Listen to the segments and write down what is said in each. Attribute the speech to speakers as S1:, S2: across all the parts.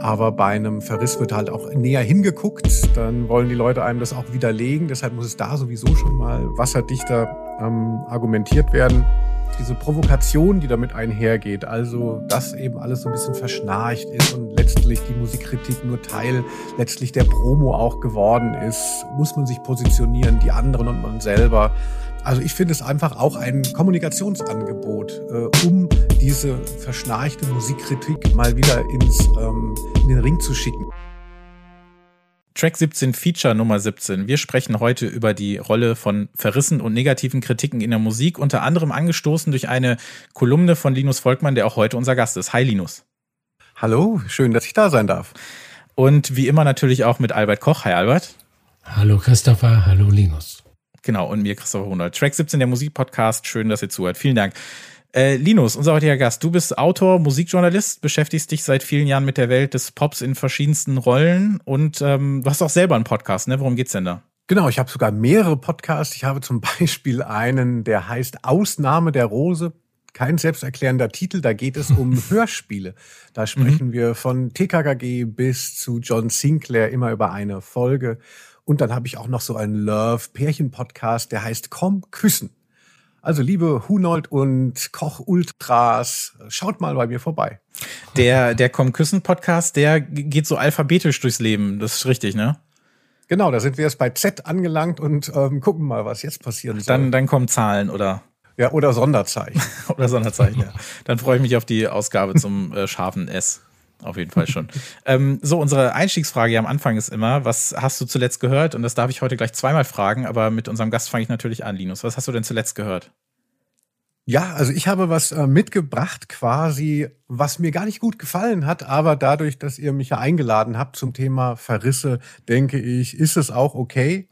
S1: Aber bei einem Verriss wird halt auch näher hingeguckt. Dann wollen die Leute einem das auch widerlegen. Deshalb muss es da sowieso schon mal wasserdichter ähm, argumentiert werden diese Provokation, die damit einhergeht, also dass eben alles so ein bisschen verschnarcht ist und letztlich die Musikkritik nur Teil letztlich der Promo auch geworden ist, muss man sich positionieren, die anderen und man selber. Also ich finde es einfach auch ein Kommunikationsangebot, äh, um diese verschnarchte Musikkritik mal wieder ins, ähm, in den Ring zu schicken.
S2: Track 17 Feature Nummer 17. Wir sprechen heute über die Rolle von Verrissen und negativen Kritiken in der Musik, unter anderem angestoßen durch eine Kolumne von Linus Volkmann, der auch heute unser Gast ist. Hi Linus.
S1: Hallo, schön, dass ich da sein darf.
S2: Und wie immer natürlich auch mit Albert Koch. Hi Albert.
S3: Hallo Christopher, hallo Linus.
S2: Genau, und mir Christopher Hundert. Track 17, der Musikpodcast. Schön, dass ihr zuhört. Vielen Dank. Äh, Linus, unser heutiger Gast, du bist Autor, Musikjournalist, beschäftigst dich seit vielen Jahren mit der Welt des Pops in verschiedensten Rollen und ähm, du hast auch selber einen Podcast, ne? Worum geht's denn da?
S1: Genau, ich habe sogar mehrere Podcasts. Ich habe zum Beispiel einen, der heißt Ausnahme der Rose. Kein selbsterklärender Titel, da geht es um Hörspiele. Da sprechen mhm. wir von TKKG bis zu John Sinclair immer über eine Folge. Und dann habe ich auch noch so einen Love-Pärchen-Podcast, der heißt Komm, küssen. Also liebe Hunold und Koch Ultras, schaut mal bei mir vorbei.
S2: Der, der Komm Küssen Podcast, der geht so alphabetisch durchs Leben. Das ist richtig, ne?
S1: Genau, da sind wir jetzt bei Z angelangt und ähm, gucken mal, was jetzt passieren soll.
S2: Dann, dann kommen Zahlen oder?
S1: Ja, oder Sonderzeichen.
S2: oder Sonderzeichen, ja. Dann freue ich mich auf die Ausgabe zum äh, scharfen S. Auf jeden Fall schon. ähm, so, unsere Einstiegsfrage am Anfang ist immer, was hast du zuletzt gehört? Und das darf ich heute gleich zweimal fragen, aber mit unserem Gast fange ich natürlich an, Linus. Was hast du denn zuletzt gehört?
S1: Ja, also ich habe was äh, mitgebracht quasi, was mir gar nicht gut gefallen hat, aber dadurch, dass ihr mich ja eingeladen habt zum Thema Verrisse, denke ich, ist es auch okay.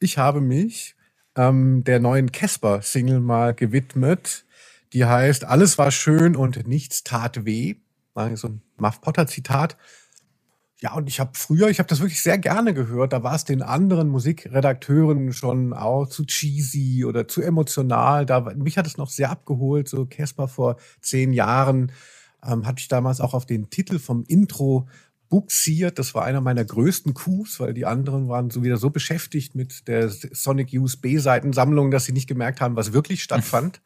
S1: Ich habe mich ähm, der neuen Casper-Single mal gewidmet. Die heißt Alles war schön und nichts tat weh so ein Muff Potter Zitat. Ja, und ich habe früher, ich habe das wirklich sehr gerne gehört. Da war es den anderen Musikredakteuren schon auch zu cheesy oder zu emotional. Da, mich hat es noch sehr abgeholt. So Casper vor zehn Jahren ähm, hatte ich damals auch auf den Titel vom Intro buxiert. Das war einer meiner größten Coups, weil die anderen waren so wieder so beschäftigt mit der Sonic Youth B-Seitensammlung, dass sie nicht gemerkt haben, was wirklich stattfand.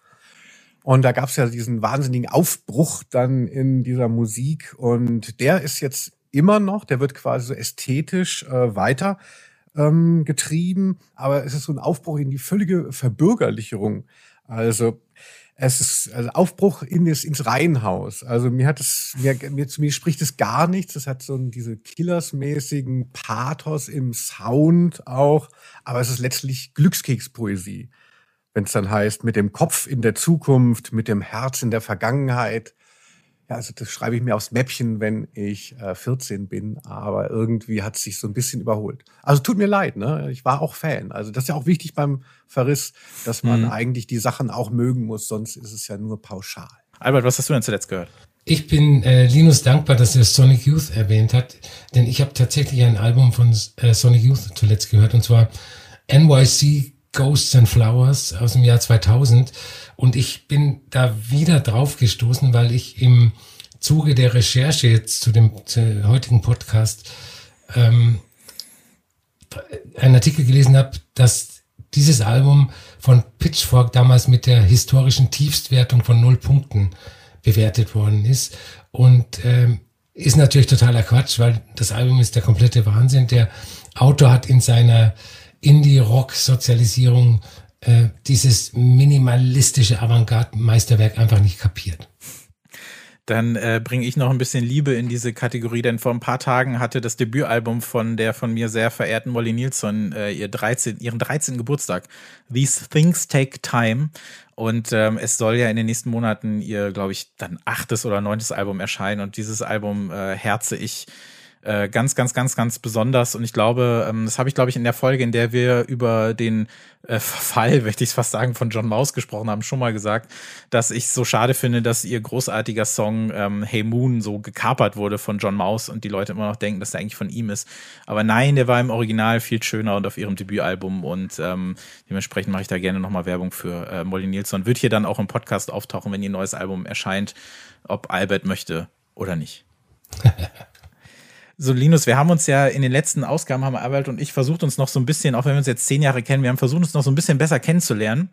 S1: Und da gab es ja diesen wahnsinnigen Aufbruch dann in dieser Musik. Und der ist jetzt immer noch, der wird quasi so ästhetisch äh, weiter ähm, getrieben. Aber es ist so ein Aufbruch in die völlige Verbürgerlicherung. Also es ist also Aufbruch in das, ins Reihenhaus. Also mir hat es, mir, mir, zu mir spricht es gar nichts. Es hat so einen, diese Killers-mäßigen Pathos im Sound auch. Aber es ist letztlich Glückskekspoesie wenn es dann heißt, mit dem Kopf in der Zukunft, mit dem Herz in der Vergangenheit. Ja, also das schreibe ich mir aufs Mäppchen, wenn ich äh, 14 bin, aber irgendwie hat es sich so ein bisschen überholt. Also tut mir leid, ne? Ich war auch Fan. Also das ist ja auch wichtig beim Verriss, dass man mhm. eigentlich die Sachen auch mögen muss, sonst ist es ja nur pauschal.
S2: Albert, was hast du denn zuletzt gehört?
S3: Ich bin äh, Linus dankbar, dass er Sonic Youth erwähnt hat, denn ich habe tatsächlich ein Album von äh, Sonic Youth zuletzt gehört und zwar NYC Ghosts and Flowers aus dem Jahr 2000 und ich bin da wieder drauf gestoßen, weil ich im Zuge der Recherche jetzt zu dem zu heutigen Podcast ähm, einen Artikel gelesen habe, dass dieses Album von Pitchfork damals mit der historischen Tiefstwertung von null Punkten bewertet worden ist und ähm, ist natürlich totaler Quatsch, weil das Album ist der komplette Wahnsinn. Der Autor hat in seiner Indie-Rock-Sozialisierung äh, dieses minimalistische Avantgarde-Meisterwerk einfach nicht kapiert.
S2: Dann äh, bringe ich noch ein bisschen Liebe in diese Kategorie, denn vor ein paar Tagen hatte das Debütalbum von der von mir sehr verehrten Molly Nielsen äh, ihr 13, ihren 13. Geburtstag. These Things Take Time. Und ähm, es soll ja in den nächsten Monaten ihr, glaube ich, dann achtes oder neuntes Album erscheinen. Und dieses Album äh, herze ich äh, ganz, ganz, ganz, ganz besonders. Und ich glaube, ähm, das habe ich, glaube ich, in der Folge, in der wir über den äh, Verfall, möchte ich fast sagen, von John Maus gesprochen haben, schon mal gesagt, dass ich so schade finde, dass ihr großartiger Song ähm, Hey Moon so gekapert wurde von John Maus und die Leute immer noch denken, dass der eigentlich von ihm ist. Aber nein, der war im Original viel schöner und auf ihrem Debütalbum und ähm, dementsprechend mache ich da gerne nochmal Werbung für äh, Molly Nielsen. Wird hier dann auch im Podcast auftauchen, wenn ihr neues Album erscheint, ob Albert möchte oder nicht. So, Linus, wir haben uns ja in den letzten Ausgaben, haben Albert und ich versucht uns noch so ein bisschen, auch wenn wir uns jetzt zehn Jahre kennen, wir haben versucht uns noch so ein bisschen besser kennenzulernen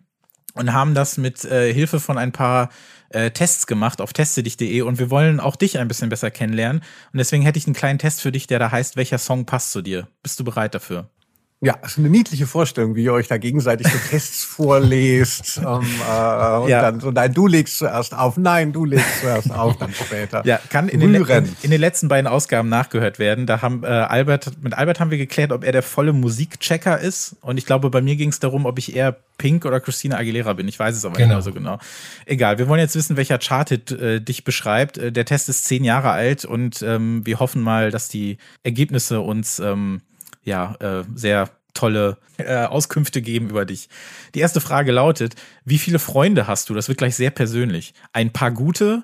S2: und haben das mit äh, Hilfe von ein paar äh, Tests gemacht auf testedich.de und wir wollen auch dich ein bisschen besser kennenlernen. Und deswegen hätte ich einen kleinen Test für dich, der da heißt, welcher Song passt zu dir? Bist du bereit dafür?
S1: Ja, es ist eine niedliche Vorstellung, wie ihr euch da gegenseitig so Tests vorlest. Ähm, äh, und ja. dann so, nein, du legst zuerst auf, nein, du legst zuerst auf, dann später.
S2: Ja, kann in den, in, in den, letzten beiden Ausgaben nachgehört werden. Da haben äh, Albert, mit Albert haben wir geklärt, ob er der volle Musikchecker ist. Und ich glaube, bei mir ging es darum, ob ich eher Pink oder Christina Aguilera bin. Ich weiß es aber genau. nicht mehr so genau. Egal, wir wollen jetzt wissen, welcher Charted äh, dich beschreibt. Äh, der Test ist zehn Jahre alt und ähm, wir hoffen mal, dass die Ergebnisse uns ähm, ja, äh, sehr tolle äh, Auskünfte geben über dich. Die erste Frage lautet, wie viele Freunde hast du? Das wird gleich sehr persönlich. Ein paar gute,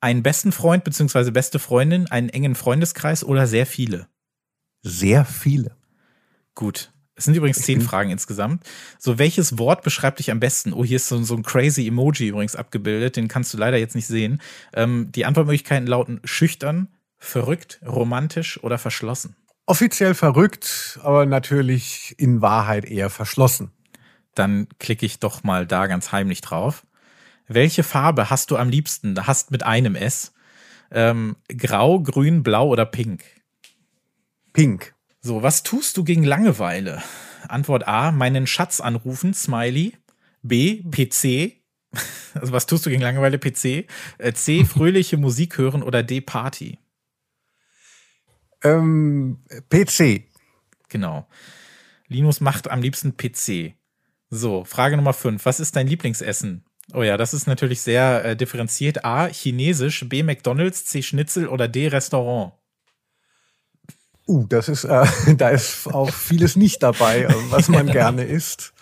S2: einen besten Freund bzw. beste Freundin, einen engen Freundeskreis oder sehr viele?
S1: Sehr viele.
S2: Gut. Es sind übrigens zehn Fragen insgesamt. So, welches Wort beschreibt dich am besten? Oh, hier ist so, so ein crazy Emoji übrigens abgebildet. Den kannst du leider jetzt nicht sehen. Ähm, die Antwortmöglichkeiten lauten schüchtern, verrückt, romantisch oder verschlossen
S1: offiziell verrückt, aber natürlich in Wahrheit eher verschlossen.
S2: Dann klicke ich doch mal da ganz heimlich drauf. Welche Farbe hast du am liebsten? Hast mit einem S. Ähm, grau, grün, blau oder pink?
S1: Pink.
S2: So, was tust du gegen Langeweile? Antwort A, meinen Schatz anrufen, Smiley. B, PC. Also was tust du gegen Langeweile, PC? Äh, C, fröhliche Musik hören oder D, Party?
S1: Ähm, PC.
S2: Genau. Linus macht am liebsten PC. So, Frage Nummer 5. Was ist dein Lieblingsessen? Oh ja, das ist natürlich sehr äh, differenziert. A, Chinesisch, B, McDonalds, C, Schnitzel oder D, Restaurant.
S1: Uh, das ist, äh, da ist auch vieles nicht dabei, äh, was man gerne isst.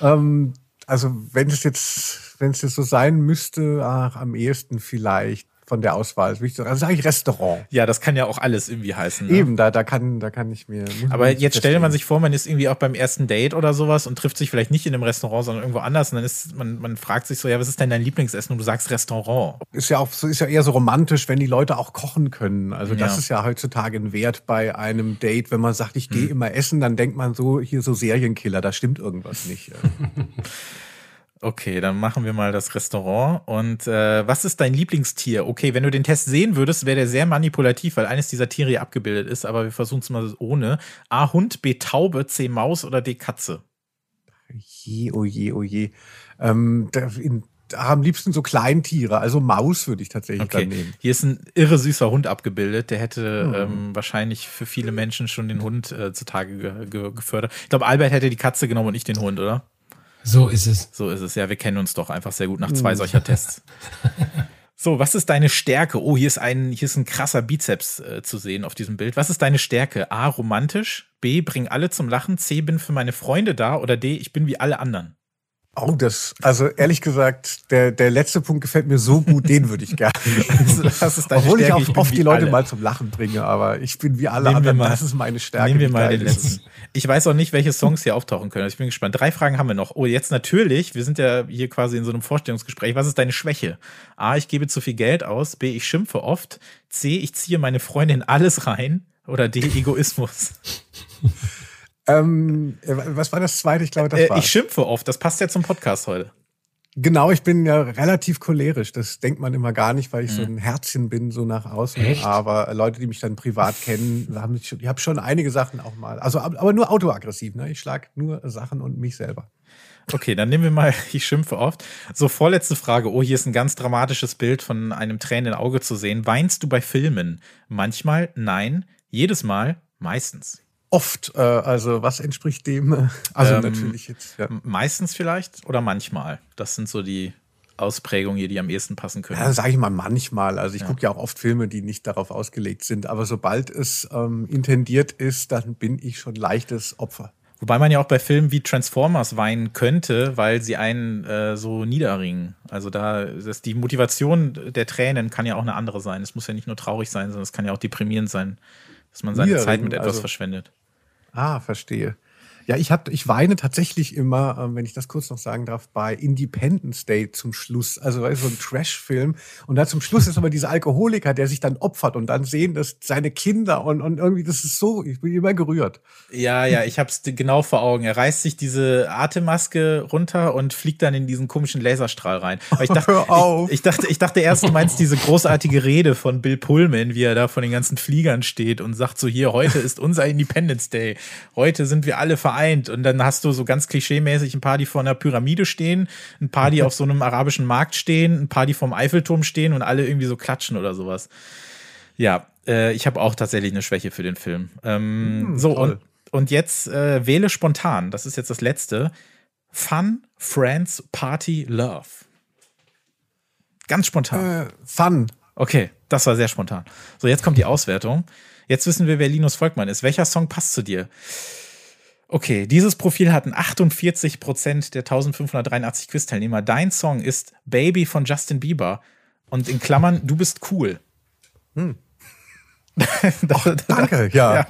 S1: Ähm, also wenn es jetzt, wenn es jetzt so sein müsste, ach, am ehesten vielleicht von der Auswahl. Also sage ich Restaurant.
S2: Ja, das kann ja auch alles irgendwie heißen.
S1: Ne? Eben, da, da kann, da kann ich mir.
S2: Aber jetzt stellt man sich vor, man ist irgendwie auch beim ersten Date oder sowas und trifft sich vielleicht nicht in einem Restaurant, sondern irgendwo anders. Und dann ist, man, man fragt sich so, ja, was ist denn dein Lieblingsessen? Und du sagst Restaurant.
S1: Ist ja auch, ist ja eher so romantisch, wenn die Leute auch kochen können. Also das ja. ist ja heutzutage ein Wert bei einem Date. Wenn man sagt, ich gehe hm. immer essen, dann denkt man so, hier so Serienkiller, da stimmt irgendwas nicht.
S2: Okay, dann machen wir mal das Restaurant. Und äh, was ist dein Lieblingstier? Okay, wenn du den Test sehen würdest, wäre der sehr manipulativ, weil eines dieser Tiere hier abgebildet ist, aber wir versuchen es mal ohne. A Hund, B Taube, C Maus oder D Katze?
S1: Je, oh je, oh je. Ähm, da, in, am liebsten so Kleintiere, also Maus würde ich tatsächlich okay. dann nehmen.
S2: Hier ist ein irre süßer Hund abgebildet, der hätte mhm. ähm, wahrscheinlich für viele Menschen schon den Hund äh, zutage ge ge gefördert. Ich glaube, Albert hätte die Katze genommen und nicht den Hund, oder?
S3: So ist es.
S2: So ist es. Ja, wir kennen uns doch einfach sehr gut nach zwei hm. solcher Tests. So, was ist deine Stärke? Oh, hier ist ein, hier ist ein krasser Bizeps äh, zu sehen auf diesem Bild. Was ist deine Stärke? A, romantisch. B, bring alle zum Lachen. C, bin für meine Freunde da. Oder D, ich bin wie alle anderen.
S1: Oh, das, also ehrlich gesagt, der, der letzte Punkt gefällt mir so gut, den würde ich gerne das ist deine Obwohl Stärke, ich auch oft die Leute alle. mal zum Lachen bringe, aber ich bin wie alle nehmen anderen, mal, das ist meine Stärke.
S2: Nehmen wir mal den letzten. Ich weiß auch nicht, welche Songs hier auftauchen können. Also ich bin gespannt. Drei Fragen haben wir noch. Oh, jetzt natürlich, wir sind ja hier quasi in so einem Vorstellungsgespräch. Was ist deine Schwäche? A, ich gebe zu viel Geld aus. B, ich schimpfe oft. C, ich ziehe meine Freundin alles rein. Oder D, Egoismus.
S1: Ähm, äh, was war das zweite? Ich glaube, das
S2: äh,
S1: war.
S2: Ich schimpfe oft. Das passt ja zum Podcast heute.
S1: Genau, ich bin ja relativ cholerisch. Das denkt man immer gar nicht, weil ich mhm. so ein Herzchen bin, so nach außen. Echt? Aber Leute, die mich dann privat kennen, haben ich habe schon einige Sachen auch mal. Also, aber nur autoaggressiv. Ne? Ich schlag nur Sachen und mich selber.
S2: Okay, dann nehmen wir mal, ich schimpfe oft. So, vorletzte Frage. Oh, hier ist ein ganz dramatisches Bild von einem tränenden Auge zu sehen. Weinst du bei Filmen? Manchmal, nein. Jedes Mal, meistens.
S1: Oft, äh, also was entspricht dem? Äh, also ähm, natürlich jetzt. Ja.
S2: Meistens vielleicht oder manchmal. Das sind so die Ausprägungen hier, die am ehesten passen können.
S1: Ja, sage ich mal manchmal. Also ich ja. gucke ja auch oft Filme, die nicht darauf ausgelegt sind. Aber sobald es ähm, intendiert ist, dann bin ich schon leichtes Opfer.
S2: Wobei man ja auch bei Filmen wie Transformers weinen könnte, weil sie einen äh, so niederringen. Also da ist die Motivation der Tränen kann ja auch eine andere sein. Es muss ja nicht nur traurig sein, sondern es kann ja auch deprimierend sein, dass man seine Zeit mit etwas also, verschwendet.
S1: Ah, verstehe. Ja, ich hab, ich weine tatsächlich immer, ähm, wenn ich das kurz noch sagen darf, bei Independence Day zum Schluss. Also weißt, so ein Trash-Film. Und da zum Schluss ist aber dieser Alkoholiker, der sich dann opfert und dann sehen das seine Kinder und, und irgendwie, das ist so, ich bin immer gerührt.
S2: Ja, ja, ich hab's genau vor Augen. Er reißt sich diese Atemmaske runter und fliegt dann in diesen komischen Laserstrahl rein. Aber ich dachte,
S1: Hör auf.
S2: Ich, ich dachte, ich dachte erst, du meinst diese großartige Rede von Bill Pullman, wie er da von den ganzen Fliegern steht und sagt so hier, heute ist unser Independence Day. Heute sind wir alle vereint und dann hast du so ganz klischeemäßig ein paar, die vor einer Pyramide stehen, ein paar, die auf so einem arabischen Markt stehen, ein paar, die vorm Eiffelturm stehen und alle irgendwie so klatschen oder sowas. Ja, äh, ich habe auch tatsächlich eine Schwäche für den Film. Ähm,
S1: Hm,
S2: so,
S1: toll.
S2: und, und jetzt äh, wähle spontan, das ist jetzt das letzte. Fun, Friends, Party, Love. Ganz spontan.
S1: Äh, Fun.
S2: Okay, das war sehr spontan. So, jetzt kommt die Auswertung. Jetzt wissen wir, wer Linus Volkmann ist. Welcher Song passt zu dir? Okay, dieses Profil hatten 48 Prozent der 1583 Quiz-Teilnehmer. Dein Song ist Baby von Justin Bieber. Und in Klammern, du bist cool.
S1: Danke, ja.
S2: Ja.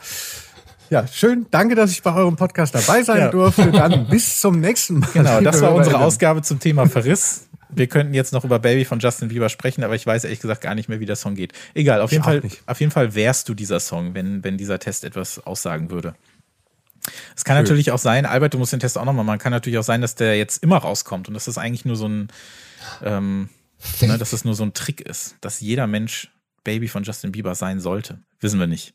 S1: ja. schön. Danke, dass ich bei eurem Podcast dabei sein
S2: Ja.
S1: durfte. Dann bis zum nächsten Mal.
S2: Genau, das war unsere. Ausgabe zum Thema Verriss. Wir könnten jetzt noch über Baby von Justin Bieber sprechen, aber ich weiß ehrlich gesagt gar nicht mehr, wie der Song geht. Egal, auf
S1: Ich
S2: jeden Fall,
S1: nicht.
S2: auf jeden Fall wärst du dieser Song, wenn, wenn dieser Test etwas aussagen würde. Es kann
S1: Schön.
S2: natürlich auch sein, Albert, du musst den Test auch nochmal machen, kann natürlich auch sein, dass der jetzt immer rauskommt und dass das eigentlich nur so ein, ähm, ne, dass das nur so ein Trick ist, dass jeder Mensch Baby von Justin Bieber sein sollte. Wissen wir nicht.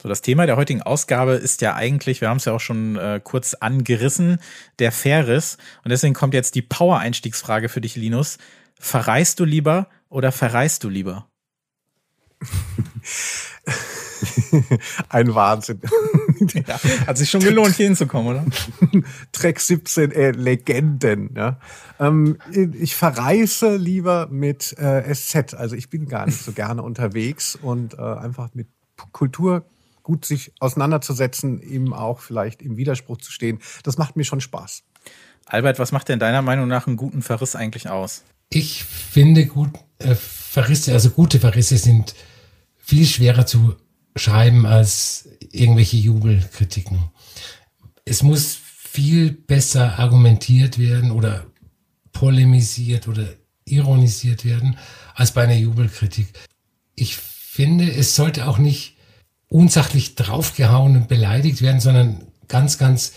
S2: So, das Thema der heutigen Ausgabe ist ja eigentlich, wir haben es ja auch schon äh, kurz angerissen, der Ferris. Und deswegen kommt jetzt die Power-Einstiegsfrage für dich, Linus. Verreist du lieber oder verreist du lieber?
S1: Ein Wahnsinn.
S2: Ja, hat sich schon gelohnt, hier hinzukommen, oder?
S1: Track 17, äh, Legenden. Ja. Ähm, ich verreise lieber mit äh, SZ. Also ich bin gar nicht so gerne unterwegs und äh, einfach mit Kultur gut sich auseinanderzusetzen, eben auch vielleicht im Widerspruch zu stehen. Das macht mir schon Spaß.
S2: Albert, was macht denn deiner Meinung nach einen guten Verriss eigentlich aus?
S3: Ich finde gut, äh, Verrisse, also gute Verrisse sind viel schwerer zu schreiben als irgendwelche Jubelkritiken. Es muss viel besser argumentiert werden oder polemisiert oder ironisiert werden als bei einer Jubelkritik. Ich finde, es sollte auch nicht unsachlich draufgehauen und beleidigt werden, sondern ganz, ganz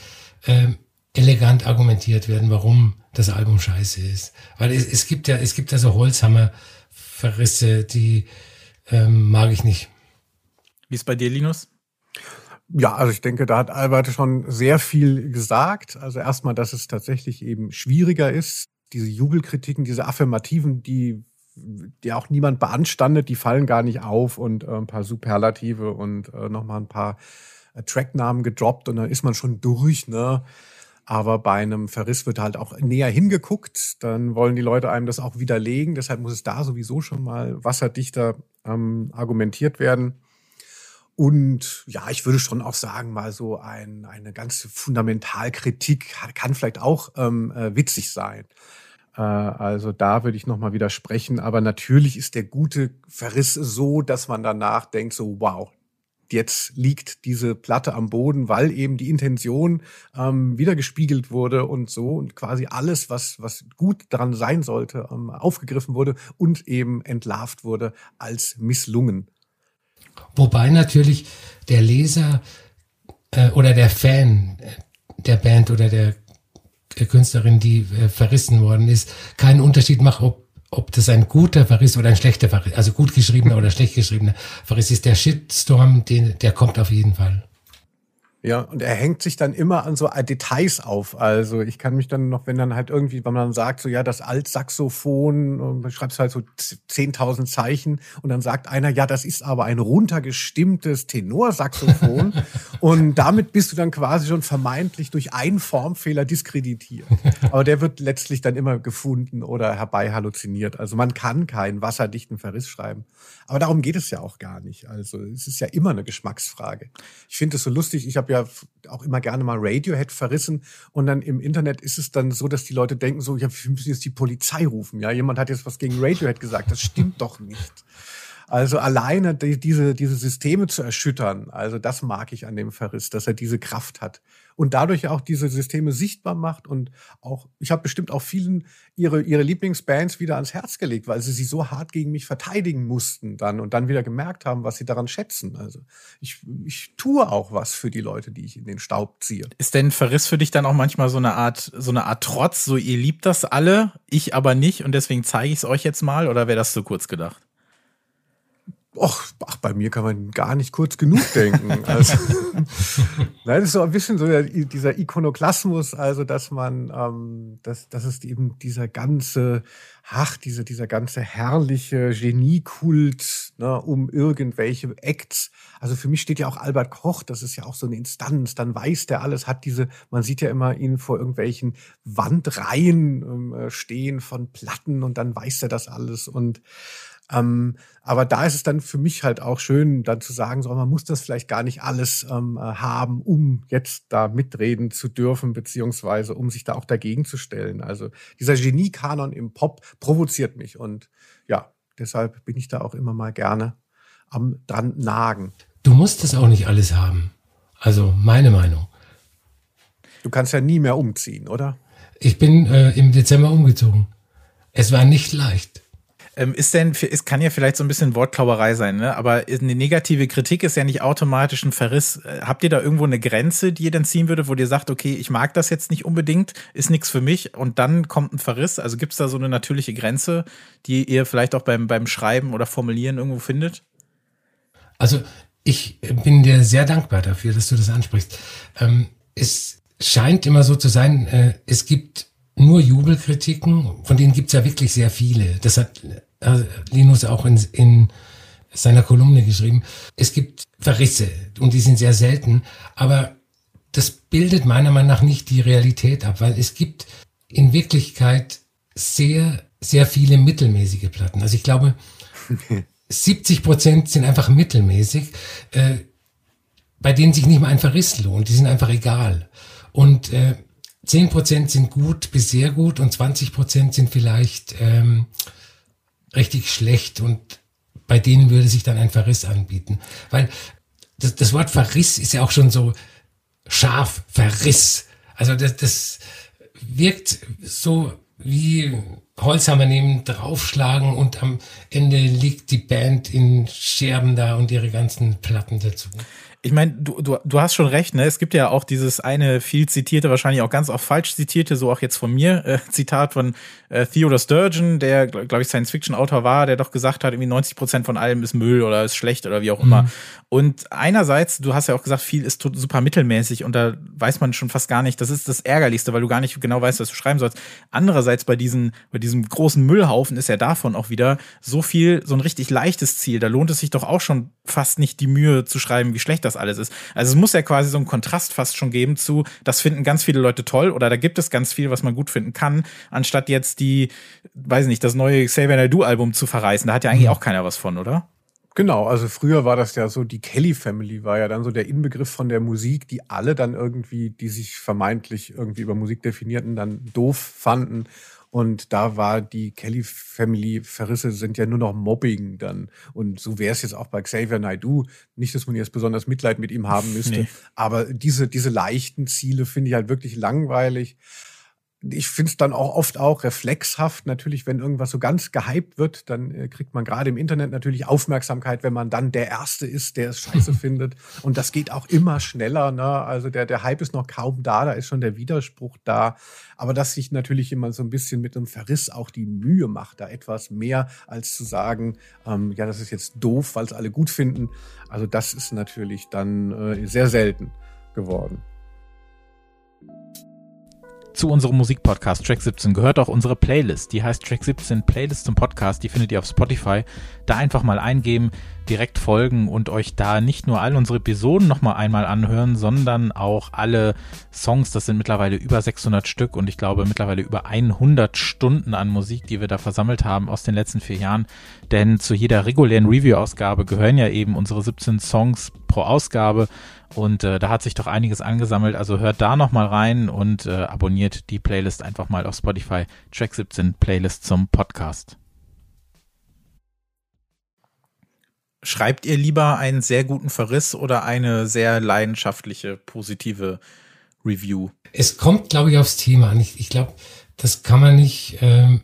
S3: ähm, elegant argumentiert werden, warum das Album scheiße ist. Weil es, es gibt ja, es gibt ja so Holzhammer-Verrisse, die ähm, mag ich nicht.
S2: Wie ist bei dir, Linus?
S1: Ja, also ich denke, da hat Albert schon sehr viel gesagt. Also erstmal, dass es tatsächlich eben schwieriger ist. Diese Jubelkritiken, diese Affirmativen, die, die auch niemand beanstandet, die fallen gar nicht auf und äh, ein paar Superlative und äh, nochmal ein paar äh, Tracknamen gedroppt und dann ist man schon durch, ne? Aber bei einem Verriss wird halt auch näher hingeguckt. Dann wollen die Leute einem das auch widerlegen. Deshalb muss es da sowieso schon mal wasserdichter ähm, argumentiert werden. Und ja, ich würde schon auch sagen, mal so ein, eine ganz Fundamentalkritik kann vielleicht auch ähm, äh, witzig sein. Äh, also da würde ich nochmal widersprechen. Aber natürlich ist der gute Verriss so, dass man danach denkt, so wow, jetzt liegt diese Platte am Boden, weil eben die Intention ähm, wiedergespiegelt wurde und so und quasi alles, was, was gut daran sein sollte, ähm, aufgegriffen wurde und eben entlarvt wurde als misslungen.
S3: Wobei natürlich der Leser äh, oder der Fan äh, der Band oder der Künstlerin, die äh, verrissen worden ist, keinen Unterschied macht, ob, ob das ein guter Verriss oder ein schlechter Verriss, also gut geschriebener oder schlecht geschriebener Verriss ist. Der Shitstorm, den, der kommt auf jeden Fall.
S1: Ja, und er hängt sich dann immer an so Details auf. Also ich kann mich dann noch, wenn dann halt irgendwie, wenn man sagt, so ja, das Altsaxophon, und dann schreibst halt so 10.000 Zeichen und dann sagt einer, ja, das ist aber ein runtergestimmtes Tenorsaxophon und damit bist du dann quasi schon vermeintlich durch einen Formfehler diskreditiert. Aber der wird letztlich dann immer gefunden oder herbei halluziniert. Also man kann keinen wasserdichten Verriss schreiben. Aber darum geht es ja auch gar nicht. Also es ist ja immer eine Geschmacksfrage. Ich finde es so lustig, ich habe ja auch immer gerne mal Radiohead verrissen und dann im Internet ist es dann so, dass die Leute denken so, ja, wir müssen jetzt die Polizei rufen. Ja, jemand hat jetzt was gegen Radiohead gesagt. Das stimmt doch nicht. Also alleine die, diese, diese Systeme zu erschüttern, also das mag ich an dem Verriss, dass er diese Kraft hat und dadurch auch diese Systeme sichtbar macht und auch, ich habe bestimmt auch vielen ihre, ihre Lieblingsbands wieder ans Herz gelegt, weil sie sie so hart gegen mich verteidigen mussten dann und dann wieder gemerkt haben, was sie daran schätzen. Also ich, ich tue auch was für die Leute, die ich in den Staub ziehe.
S2: Ist denn Verriss für dich dann auch manchmal so eine Art, so eine Art Trotz, so ihr liebt das alle, ich aber nicht und deswegen zeige ich es euch jetzt mal oder wäre das zu kurz gedacht?
S1: Och, ach, bei mir kann man gar nicht kurz genug denken. Also, nein, das ist so ein bisschen so der, dieser Ikonoklasmus, also dass man, ähm, dass, dass es eben dieser ganze, ach, diese, dieser ganze herrliche Geniekult ne, um irgendwelche Acts. Also für mich steht ja auch Albert Koch, das ist ja auch so eine Instanz, dann weiß der alles, hat diese, man sieht ja immer ihn vor irgendwelchen Wandreihen ähm, stehen von Platten und dann weiß er das alles und ähm, aber da ist es dann für mich halt auch schön, dann zu sagen, so, man muss das vielleicht gar nicht alles ähm, äh, haben, um jetzt da mitreden zu dürfen, beziehungsweise um sich da auch dagegen zu stellen. Also dieser Genie-Kanon im Pop provoziert mich und ja, deshalb bin ich da auch immer mal gerne am dran nagen.
S3: Du musst das auch nicht alles haben. Also meine Meinung.
S1: Du kannst ja nie mehr umziehen, oder?
S3: Ich bin äh, im Dezember umgezogen. Es war nicht leicht.
S2: Ähm, ist denn, es kann ja vielleicht so ein bisschen Wortklauberei sein, ne? aber eine negative Kritik ist ja nicht automatisch ein Verriss. Äh, habt ihr da irgendwo eine Grenze, die ihr dann ziehen würdet, wo ihr sagt, okay, ich mag das jetzt nicht unbedingt, ist nichts für mich und dann kommt ein Verriss? Also gibt es da so eine natürliche Grenze, die ihr vielleicht auch beim, beim Schreiben oder Formulieren irgendwo findet?
S3: Also ich bin dir sehr dankbar dafür, dass du das ansprichst. Ähm, es scheint immer so zu sein, äh, es gibt nur Jubelkritiken, von denen gibt's ja wirklich sehr viele. Das hat äh, Linus auch in, in seiner Kolumne geschrieben. Es gibt Verrisse und die sind sehr selten, aber das bildet meiner Meinung nach nicht die Realität ab, weil es gibt in Wirklichkeit sehr, sehr viele mittelmäßige Platten. Also ich glaube, 70 Prozent sind einfach mittelmäßig, äh, bei denen sich nicht mal ein Verriss lohnt. Die sind einfach egal. Und äh, 10% sind gut bis sehr gut und 20% sind vielleicht ähm, richtig schlecht und bei denen würde sich dann ein Verriss anbieten. Weil das, das Wort Verriss ist ja auch schon so scharf, Verriss. Also das, das wirkt so wie Holzhammer nehmen, draufschlagen und am Ende liegt die Band in Scherben da und ihre ganzen Platten dazu
S2: ich meine, du, du, du hast schon recht, ne? Es gibt ja auch dieses eine viel zitierte, wahrscheinlich auch ganz oft falsch zitierte, so auch jetzt von mir, äh, Zitat von äh, Theodore Sturgeon, der, glaube ich, Science-Fiction-Autor war, der doch gesagt hat, irgendwie 90 Prozent von allem ist Müll oder ist schlecht oder wie auch immer. Mhm. Und einerseits, du hast ja auch gesagt, viel ist super mittelmäßig und da weiß man schon fast gar nicht, das ist das Ärgerlichste, weil du gar nicht genau weißt, was du schreiben sollst. Andererseits bei diesen, bei diesem großen Müllhaufen ist ja davon auch wieder so viel, so ein richtig leichtes Ziel. Da lohnt es sich doch auch schon fast nicht die Mühe zu schreiben, wie schlecht das alles ist. Also es muss ja quasi so einen Kontrast fast schon geben zu, das finden ganz viele Leute toll oder da gibt es ganz viel, was man gut finden kann, anstatt jetzt die, weiß nicht, das neue Xavier Naidoo Album zu verreißen. Da hat ja eigentlich mhm. auch keiner was von, oder?
S1: Genau, also früher war das ja so, die Kelly Family war ja dann so der Inbegriff von der Musik, die alle dann irgendwie, die sich vermeintlich irgendwie über Musik definierten, dann doof fanden. Und da war die Kelly Family Verrisse sind ja nur noch Mobbing dann. Und so wäre es jetzt auch bei Xavier Naidoo. Nicht, dass man jetzt besonders Mitleid mit ihm haben müsste. Nee. Aber diese, diese leichten Ziele finde ich halt wirklich langweilig ich finde es dann auch oft auch reflexhaft. Natürlich, wenn irgendwas so ganz gehypt wird, dann äh, kriegt man gerade im Internet natürlich Aufmerksamkeit, wenn man dann der Erste ist, der es scheiße findet. Und das geht auch immer schneller. Ne? Also der, der Hype ist noch kaum da, da ist schon der Widerspruch da. Aber dass sich natürlich jemand so ein bisschen mit einem Verriss auch die Mühe macht, da etwas mehr als zu sagen, ähm, ja, das ist jetzt doof, weil es alle gut finden. Also das ist natürlich dann äh, sehr selten geworden.
S2: Zu unserem Musikpodcast Track 17 gehört auch unsere Playlist. Die heißt Track 17 Playlist zum Podcast. Die findet ihr auf Spotify. Da einfach mal eingeben, direkt folgen und euch da nicht nur all unsere Episoden nochmal einmal anhören, sondern auch alle Songs. Das sind mittlerweile über 600 Stück und ich glaube mittlerweile über 100 Stunden an Musik, die wir da versammelt haben aus den letzten vier Jahren. Denn zu jeder regulären Review-Ausgabe gehören ja eben unsere 17 Songs pro Ausgabe. Und äh, da hat sich doch einiges angesammelt. Also hört da nochmal rein und äh, abonniert die Playlist einfach mal auf Spotify. Track 17 Playlist zum Podcast. Schreibt ihr lieber einen sehr guten Verriss oder eine sehr leidenschaftliche, positive Review?
S3: Es kommt, glaube ich, aufs Thema an. Ich, ich glaube, das kann man nicht ähm,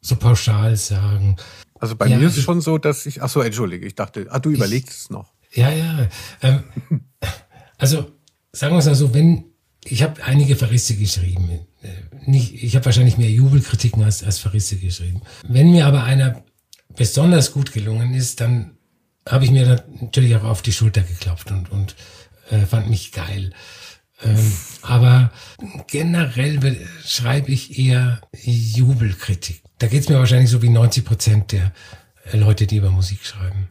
S3: so pauschal sagen.
S1: Also bei ja, mir ist es schon so, dass ich, ach so, entschuldige, ich dachte, ah, du überlegst es noch.
S3: Ja, ja. Ähm, also sagen wir es mal so, wenn ich habe einige Verrisse geschrieben. Äh, nicht, ich habe wahrscheinlich mehr Jubelkritiken als, als Verrisse geschrieben. Wenn mir aber einer besonders gut gelungen ist, dann habe ich mir natürlich auch auf die Schulter geklopft und, und äh, fand mich geil. Ähm, aber generell schreibe ich eher Jubelkritik. Da geht es mir wahrscheinlich so wie 90 Prozent der äh, Leute, die über Musik schreiben.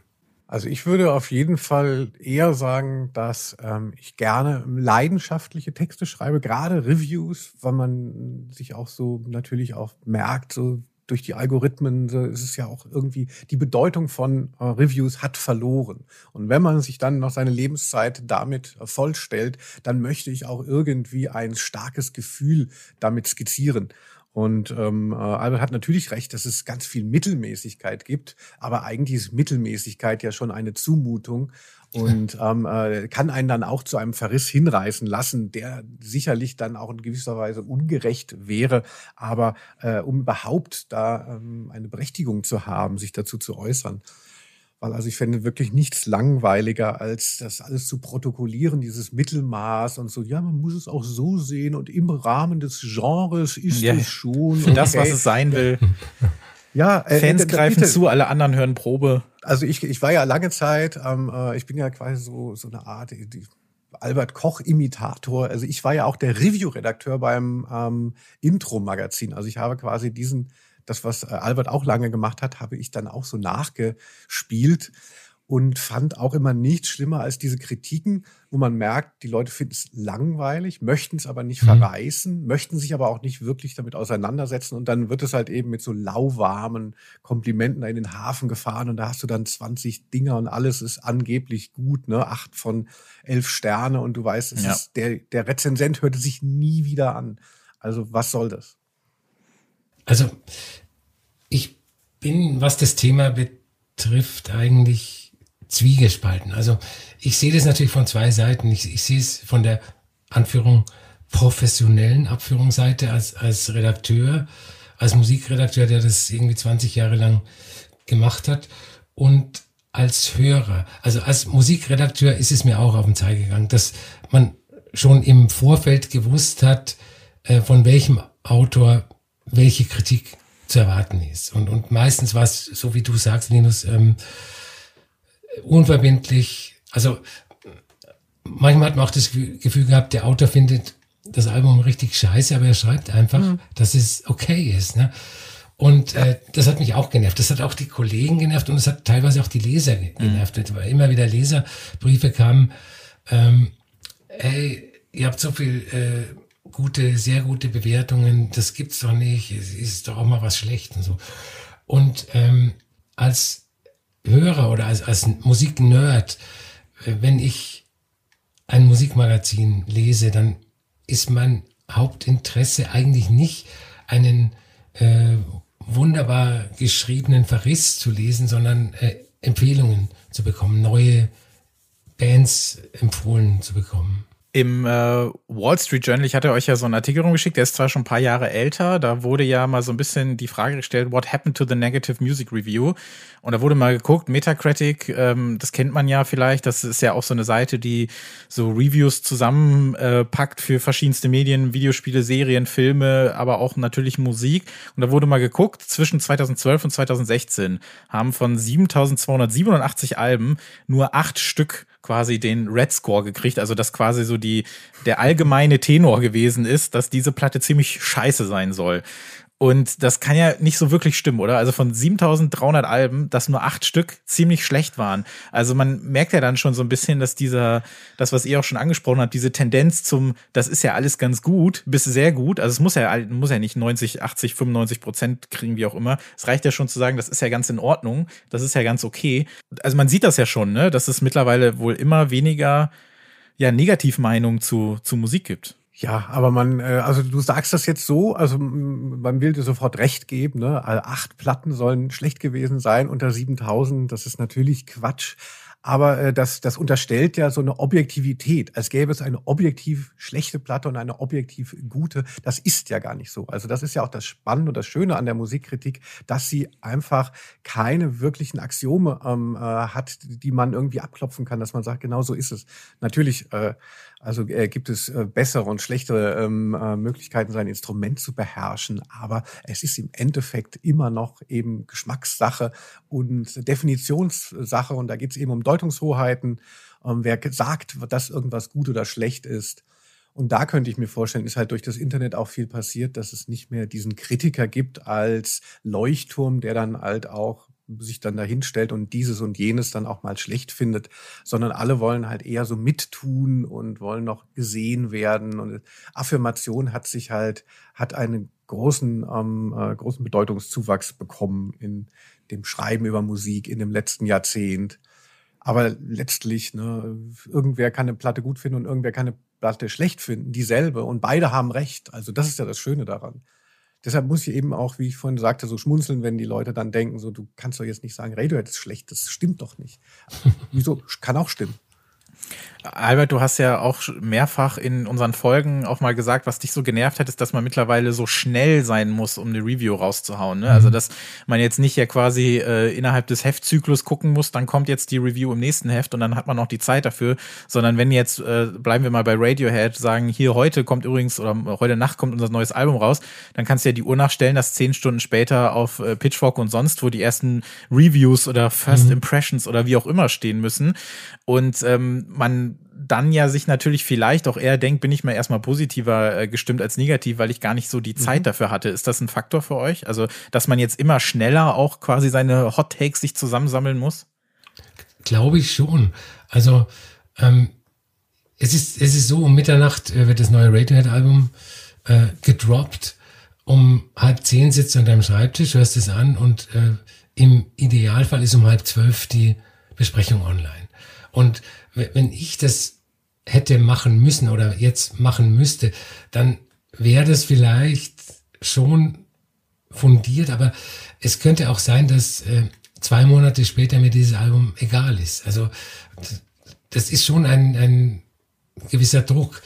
S1: Also ich würde auf jeden Fall eher sagen, dass ähm, ich gerne leidenschaftliche Texte schreibe, gerade Reviews, weil man sich auch so natürlich auch merkt, so durch die Algorithmen so ist es ja auch irgendwie, die Bedeutung von äh, Reviews hat verloren. Und wenn man sich dann noch seine Lebenszeit damit äh, vollstellt, dann möchte ich auch irgendwie ein starkes Gefühl damit skizzieren. Und ähm, äh, Albert hat natürlich recht, dass es ganz viel Mittelmäßigkeit gibt, aber eigentlich ist Mittelmäßigkeit ja schon eine Zumutung und ähm, äh, kann einen dann auch zu einem Verriss hinreißen lassen, der sicherlich dann auch in gewisser Weise ungerecht wäre. Aber äh, um überhaupt da ähm, eine Berechtigung zu haben, sich dazu zu äußern, weil also ich fände wirklich nichts langweiliger, als das alles zu protokollieren, dieses Mittelmaß und so, ja, man muss es auch so sehen und im Rahmen des Genres ist ja, es schon.
S2: Für okay. das, was es sein will.
S1: Ja,
S2: äh, Fans greifen zu, alle anderen hören Probe.
S1: Also ich, ich war ja lange Zeit, ähm, äh, ich bin ja quasi so, so eine Art die, Albert Koch-Imitator. Also ich war ja auch der Review-Redakteur beim ähm, Intro-Magazin. Also ich habe quasi diesen das, was äh, Albert auch lange gemacht hat, habe ich dann auch so nachgespielt und fand auch immer nichts schlimmer als diese Kritiken, wo man merkt, die Leute finden es langweilig, möchten es aber nicht mhm. verreißen, möchten sich aber auch nicht wirklich damit auseinandersetzen und dann wird es halt eben mit so lauwarmen Komplimenten in den Hafen gefahren und da hast du dann 20 Dinger und alles ist angeblich gut, ne, acht von elf Sterne und du weißt, es ja. ist, der, der Rezensent hörte sich nie wieder an. Also was soll das?
S3: Also ich bin, was das Thema betrifft, eigentlich zwiegespalten. Also ich sehe das natürlich von zwei Seiten. Ich, ich sehe es von der Anführung professionellen Abführungsseite als, als Redakteur, als Musikredakteur, der das irgendwie 20 Jahre lang gemacht hat und als Hörer. Also als Musikredakteur ist es mir auch auf den Zeig gegangen, dass man schon im Vorfeld gewusst hat, äh, von welchem Autor welche Kritik zu erwarten ist. Und, und meistens war es, so wie du sagst, Linus, ähm, unverbindlich. Also manchmal hat man auch das Gefühl gehabt, der Autor findet das Album richtig scheiße, aber er schreibt einfach, mhm. dass es okay ist. Ne? Und äh, das hat mich auch genervt. Das hat auch die Kollegen genervt und es hat teilweise auch die Leser mhm. genervt. Mhm. Weil immer wieder Leserbriefe kamen, ähm, ey, ihr habt so viel äh, gute, sehr gute Bewertungen, das gibt's doch nicht, es ist doch auch mal was schlecht und so. Und ähm, als Hörer oder als, als Musiknerd, äh, wenn ich ein Musikmagazin lese, dann ist mein Hauptinteresse eigentlich nicht einen äh, wunderbar geschriebenen Verriss zu lesen, sondern äh, Empfehlungen zu bekommen, neue Bands empfohlen zu bekommen.
S2: Im äh, Wall Street Journal, ich hatte euch ja so einen Artikel rumgeschickt, der ist zwar schon ein paar Jahre älter, da wurde ja mal so ein bisschen die Frage gestellt, what happened to the negative music review? Und da wurde mal geguckt, Metacritic, ähm, das kennt man ja vielleicht, das ist ja auch so eine Seite, die so Reviews zusammenpackt äh, für verschiedenste Medien, Videospiele, Serien, Filme, aber auch natürlich Musik. Und da wurde mal geguckt, zwischen 2012 und 2016 haben von 7287 Alben nur acht Stück quasi den Red Score gekriegt, also dass quasi so die der allgemeine Tenor gewesen ist, dass diese Platte ziemlich scheiße sein soll. Und das kann ja nicht so wirklich stimmen, oder? Also von 7300 Alben, dass nur acht Stück ziemlich schlecht waren. Also man merkt ja dann schon so ein bisschen, dass dieser, das, was ihr auch schon angesprochen habt, diese Tendenz zum, das ist ja alles ganz gut, bis sehr gut. Also es muss ja, muss ja nicht 90, 80, 95 Prozent kriegen, wie auch immer. Es reicht ja schon zu sagen, das ist ja ganz in Ordnung. Das ist ja ganz okay. Also man sieht das ja schon, ne? Dass es mittlerweile wohl immer weniger, ja, Negativmeinungen zu, zu Musik gibt.
S1: Ja, aber man, äh, also du sagst das jetzt so, also man will dir sofort recht geben, ne? Acht Platten sollen schlecht gewesen sein unter 7000, das ist natürlich Quatsch. Aber äh, das, das unterstellt ja so eine Objektivität, als gäbe es eine objektiv schlechte Platte und eine objektiv gute. Das ist ja gar nicht so. Also das ist ja auch das Spannende und das Schöne an der Musikkritik, dass sie einfach keine wirklichen Axiome ähm, äh, hat, die man irgendwie abklopfen kann, dass man sagt, genau so ist es. Natürlich äh, also äh, gibt es äh, bessere und schlechtere ähm, äh, Möglichkeiten, sein Instrument zu beherrschen. Aber es ist im Endeffekt immer noch eben Geschmackssache und Definitionssache. Und da geht es eben um Deutungshoheiten. Ähm, wer sagt, dass irgendwas gut oder schlecht ist. Und da könnte ich mir vorstellen, ist halt durch das Internet auch viel passiert, dass es nicht mehr diesen Kritiker gibt als Leuchtturm, der dann halt auch sich dann dahin stellt und dieses und jenes dann auch mal schlecht findet, sondern alle wollen halt eher so mittun und wollen noch gesehen werden. Und Affirmation hat sich halt, hat einen großen, ähm, äh, großen Bedeutungszuwachs bekommen in dem Schreiben über Musik in dem letzten Jahrzehnt. Aber letztlich, ne, irgendwer kann eine Platte gut finden und irgendwer kann eine Platte schlecht finden, dieselbe. Und beide haben recht. Also das ist ja das Schöne daran. Deshalb muss ich eben auch, wie ich vorhin sagte, so schmunzeln, wenn die Leute dann denken, so du kannst doch jetzt nicht sagen, Radiohead ist schlecht, das stimmt doch nicht. Wieso? Kann auch stimmen.
S2: Albert, du hast ja auch mehrfach in unseren Folgen auch mal gesagt, was dich so genervt hat, ist, dass man mittlerweile so schnell sein muss, um eine Review rauszuhauen. Ne? Also, mhm. Also, dass man jetzt nicht ja quasi äh, innerhalb des Heftzyklus gucken muss, dann kommt jetzt die Review im nächsten Heft und dann hat man noch die Zeit dafür, sondern wenn jetzt, äh, bleiben wir mal bei Radiohead, sagen, hier heute kommt übrigens oder heute Nacht kommt unser neues Album raus, dann kannst du ja die Uhr nachstellen, dass zehn Stunden später auf äh, Pitchfork und sonst, wo die ersten Reviews oder First mhm. Impressions oder wie auch immer stehen müssen. Und ähm, man dann ja sich natürlich vielleicht auch eher denkt, bin ich mal erstmal positiver äh, gestimmt als negativ, weil ich gar nicht so die Zeit mhm. dafür hatte. Ist das ein Faktor für euch? Also, dass man jetzt immer schneller auch quasi seine Hot Takes sich zusammensammeln muss?
S3: Glaube ich schon. Also, ähm, es ist, es ist so, um Mitternacht äh, wird das neue Radiohead-Album äh, gedroppt. Um halb zehn sitzt du an deinem Schreibtisch, hörst es an und äh, im Idealfall ist um halb zwölf die Besprechung online. Und wenn ich das hätte machen müssen oder jetzt machen müsste, dann wäre das vielleicht schon fundiert, aber es könnte auch sein, dass äh, zwei Monate später mir dieses Album egal ist. Also das ist schon ein, ein gewisser Druck.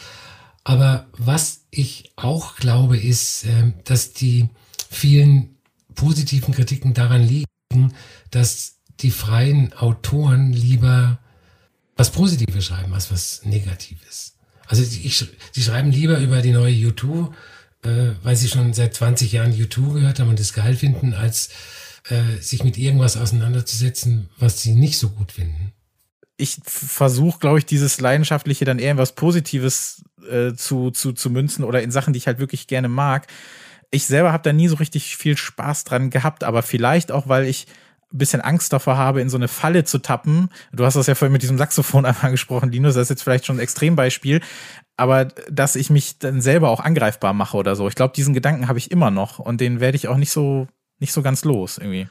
S3: Aber was ich auch glaube, ist, äh, dass die vielen positiven Kritiken daran liegen, dass die freien Autoren lieber was Positives schreiben als was Negatives. Also ich, sie schreiben lieber über die neue U2, äh, weil sie schon seit 20 Jahren U2 gehört haben und das geil finden, als äh, sich mit irgendwas auseinanderzusetzen, was sie nicht so gut finden.
S2: Ich versuche, glaube ich, dieses Leidenschaftliche dann eher in was Positives äh, zu, zu, zu münzen oder in Sachen, die ich halt wirklich gerne mag. Ich selber habe da nie so richtig viel Spaß dran gehabt, aber vielleicht auch, weil ich bisschen Angst davor habe, in so eine Falle zu tappen. Du hast das ja vorhin mit diesem Saxophon einmal angesprochen, Linus, das ist jetzt vielleicht schon ein Extrembeispiel, aber dass ich mich dann selber auch angreifbar mache oder so. Ich glaube, diesen Gedanken habe ich immer noch und den werde ich auch nicht so, nicht so ganz los irgendwie.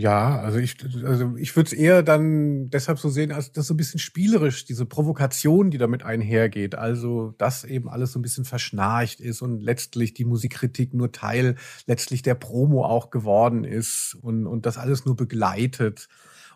S1: Ja, also ich, also ich würde es eher dann deshalb so sehen, als das so ein bisschen spielerisch, diese Provokation, die damit einhergeht. Also, dass eben alles so ein bisschen verschnarcht ist und letztlich die Musikkritik nur Teil letztlich der Promo auch geworden ist und, und das alles nur begleitet.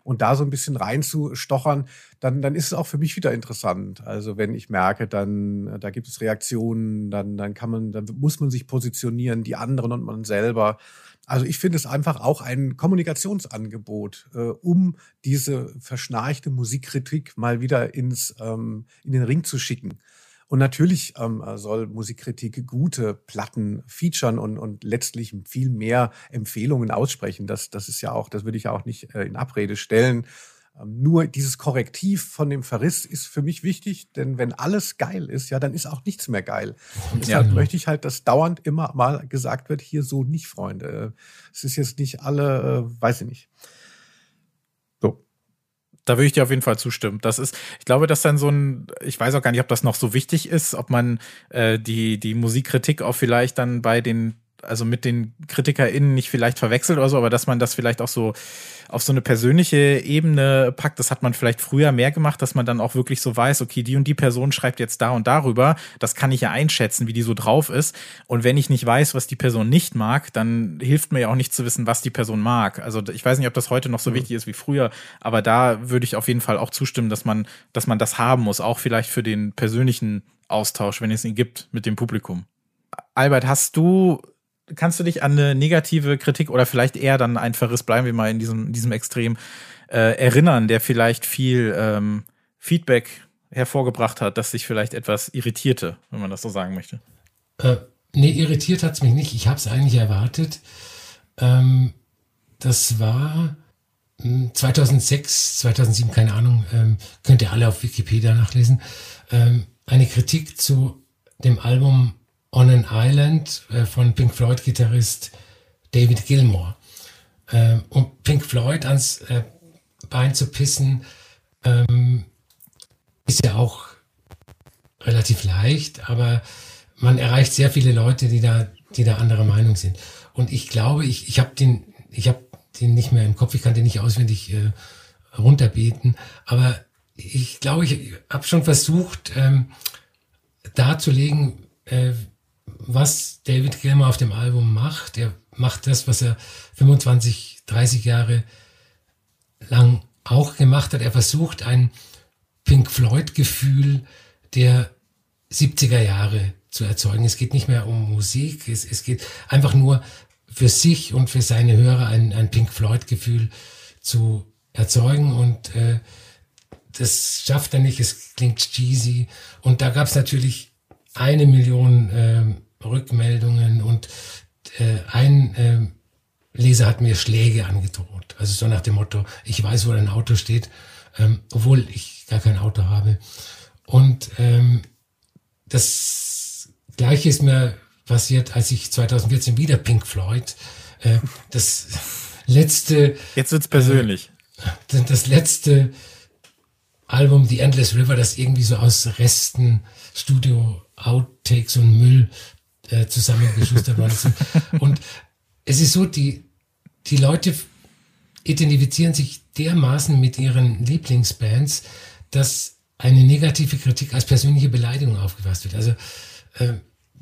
S1: Und da so ein bisschen reinzustochern, dann, dann ist es auch für mich wieder interessant. Also wenn ich merke, dann da gibt es Reaktionen, dann, dann kann man, dann muss man sich positionieren, die anderen und man selber. Also ich finde es einfach auch ein Kommunikationsangebot, äh, um diese verschnarchte Musikkritik mal wieder ins, ähm, in den Ring zu schicken. Und natürlich ähm, soll Musikkritik gute Platten featuren und, und letztlich viel mehr Empfehlungen aussprechen. Das, das ist ja auch, das würde ich ja auch nicht äh, in Abrede stellen. Ähm, nur dieses Korrektiv von dem Verriss ist für mich wichtig, denn wenn alles geil ist, ja, dann ist auch nichts mehr geil. Und deshalb ja. möchte ich halt, dass dauernd immer mal gesagt wird, hier so nicht, Freunde. Es ist jetzt nicht alle, äh, weiß ich nicht.
S2: So. Da würde ich dir auf jeden Fall zustimmen. Das ist, ich glaube, dass dann so ein, ich weiß auch gar nicht, ob das noch so wichtig ist, ob man äh, die, die Musikkritik auch vielleicht dann bei den also mit den KritikerInnen nicht vielleicht verwechselt oder so, aber dass man das vielleicht auch so auf so eine persönliche Ebene packt. Das hat man vielleicht früher mehr gemacht, dass man dann auch wirklich so weiß, okay, die und die Person schreibt jetzt da und darüber. Das kann ich ja einschätzen, wie die so drauf ist. Und wenn ich nicht weiß, was die Person nicht mag, dann hilft mir ja auch nicht zu wissen, was die Person mag. Also ich weiß nicht, ob das heute noch so mhm. wichtig ist wie früher, aber da würde ich auf jeden Fall auch zustimmen, dass man, dass man das haben muss, auch vielleicht für den persönlichen Austausch, wenn es ihn gibt mit dem Publikum. Albert, hast du kannst du dich an eine negative Kritik oder vielleicht eher dann ein Verriss, bleiben wir mal in diesem, in diesem Extrem, äh, erinnern, der vielleicht viel ähm, Feedback hervorgebracht hat, das sich vielleicht etwas irritierte, wenn man das so sagen möchte?
S3: Äh, nee, irritiert hat es mich nicht. Ich habe es eigentlich erwartet. Ähm, das war 2006, hm, 2007, keine Ahnung, ähm, könnt ihr alle auf Wikipedia nachlesen. Ähm, eine Kritik zu dem Album On an Island äh, von Pink Floyd-Gitarrist David Gilmour. Ähm, um Pink Floyd ans äh, Bein zu pissen, ähm, ist ja auch relativ leicht, aber man erreicht sehr viele Leute, die da, die da anderer Meinung sind. Und ich glaube, ich, ich habe den, ich habe den nicht mehr im Kopf, ich kann den nicht auswendig äh, runterbeten, aber ich glaube, ich habe schon versucht ähm, darzulegen, äh, was David Gilmer auf dem Album macht. Er macht das, was er 25, 30 Jahre lang auch gemacht hat. Er versucht ein Pink Floyd-Gefühl der 70er Jahre zu erzeugen. Es geht nicht mehr um Musik, es, es geht einfach nur für sich und für seine Hörer ein, ein Pink Floyd-Gefühl zu erzeugen und äh, das schafft er nicht, es klingt cheesy und da gab es natürlich eine Million ähm, Rückmeldungen und äh, ein äh, Leser hat mir Schläge angedroht. Also so nach dem Motto, ich weiß, wo dein Auto steht, ähm, obwohl ich gar kein Auto habe. Und ähm, das gleiche ist mir passiert, als ich 2014 wieder Pink Floyd, äh, das letzte.
S2: Jetzt wird's persönlich.
S3: Äh, das letzte Album The Endless River, das irgendwie so aus Resten Studio Outtakes und Müll äh, zusammengeschustert worden. Und es ist so, die, die Leute identifizieren sich dermaßen mit ihren Lieblingsbands, dass eine negative Kritik als persönliche Beleidigung aufgefasst wird. Also äh,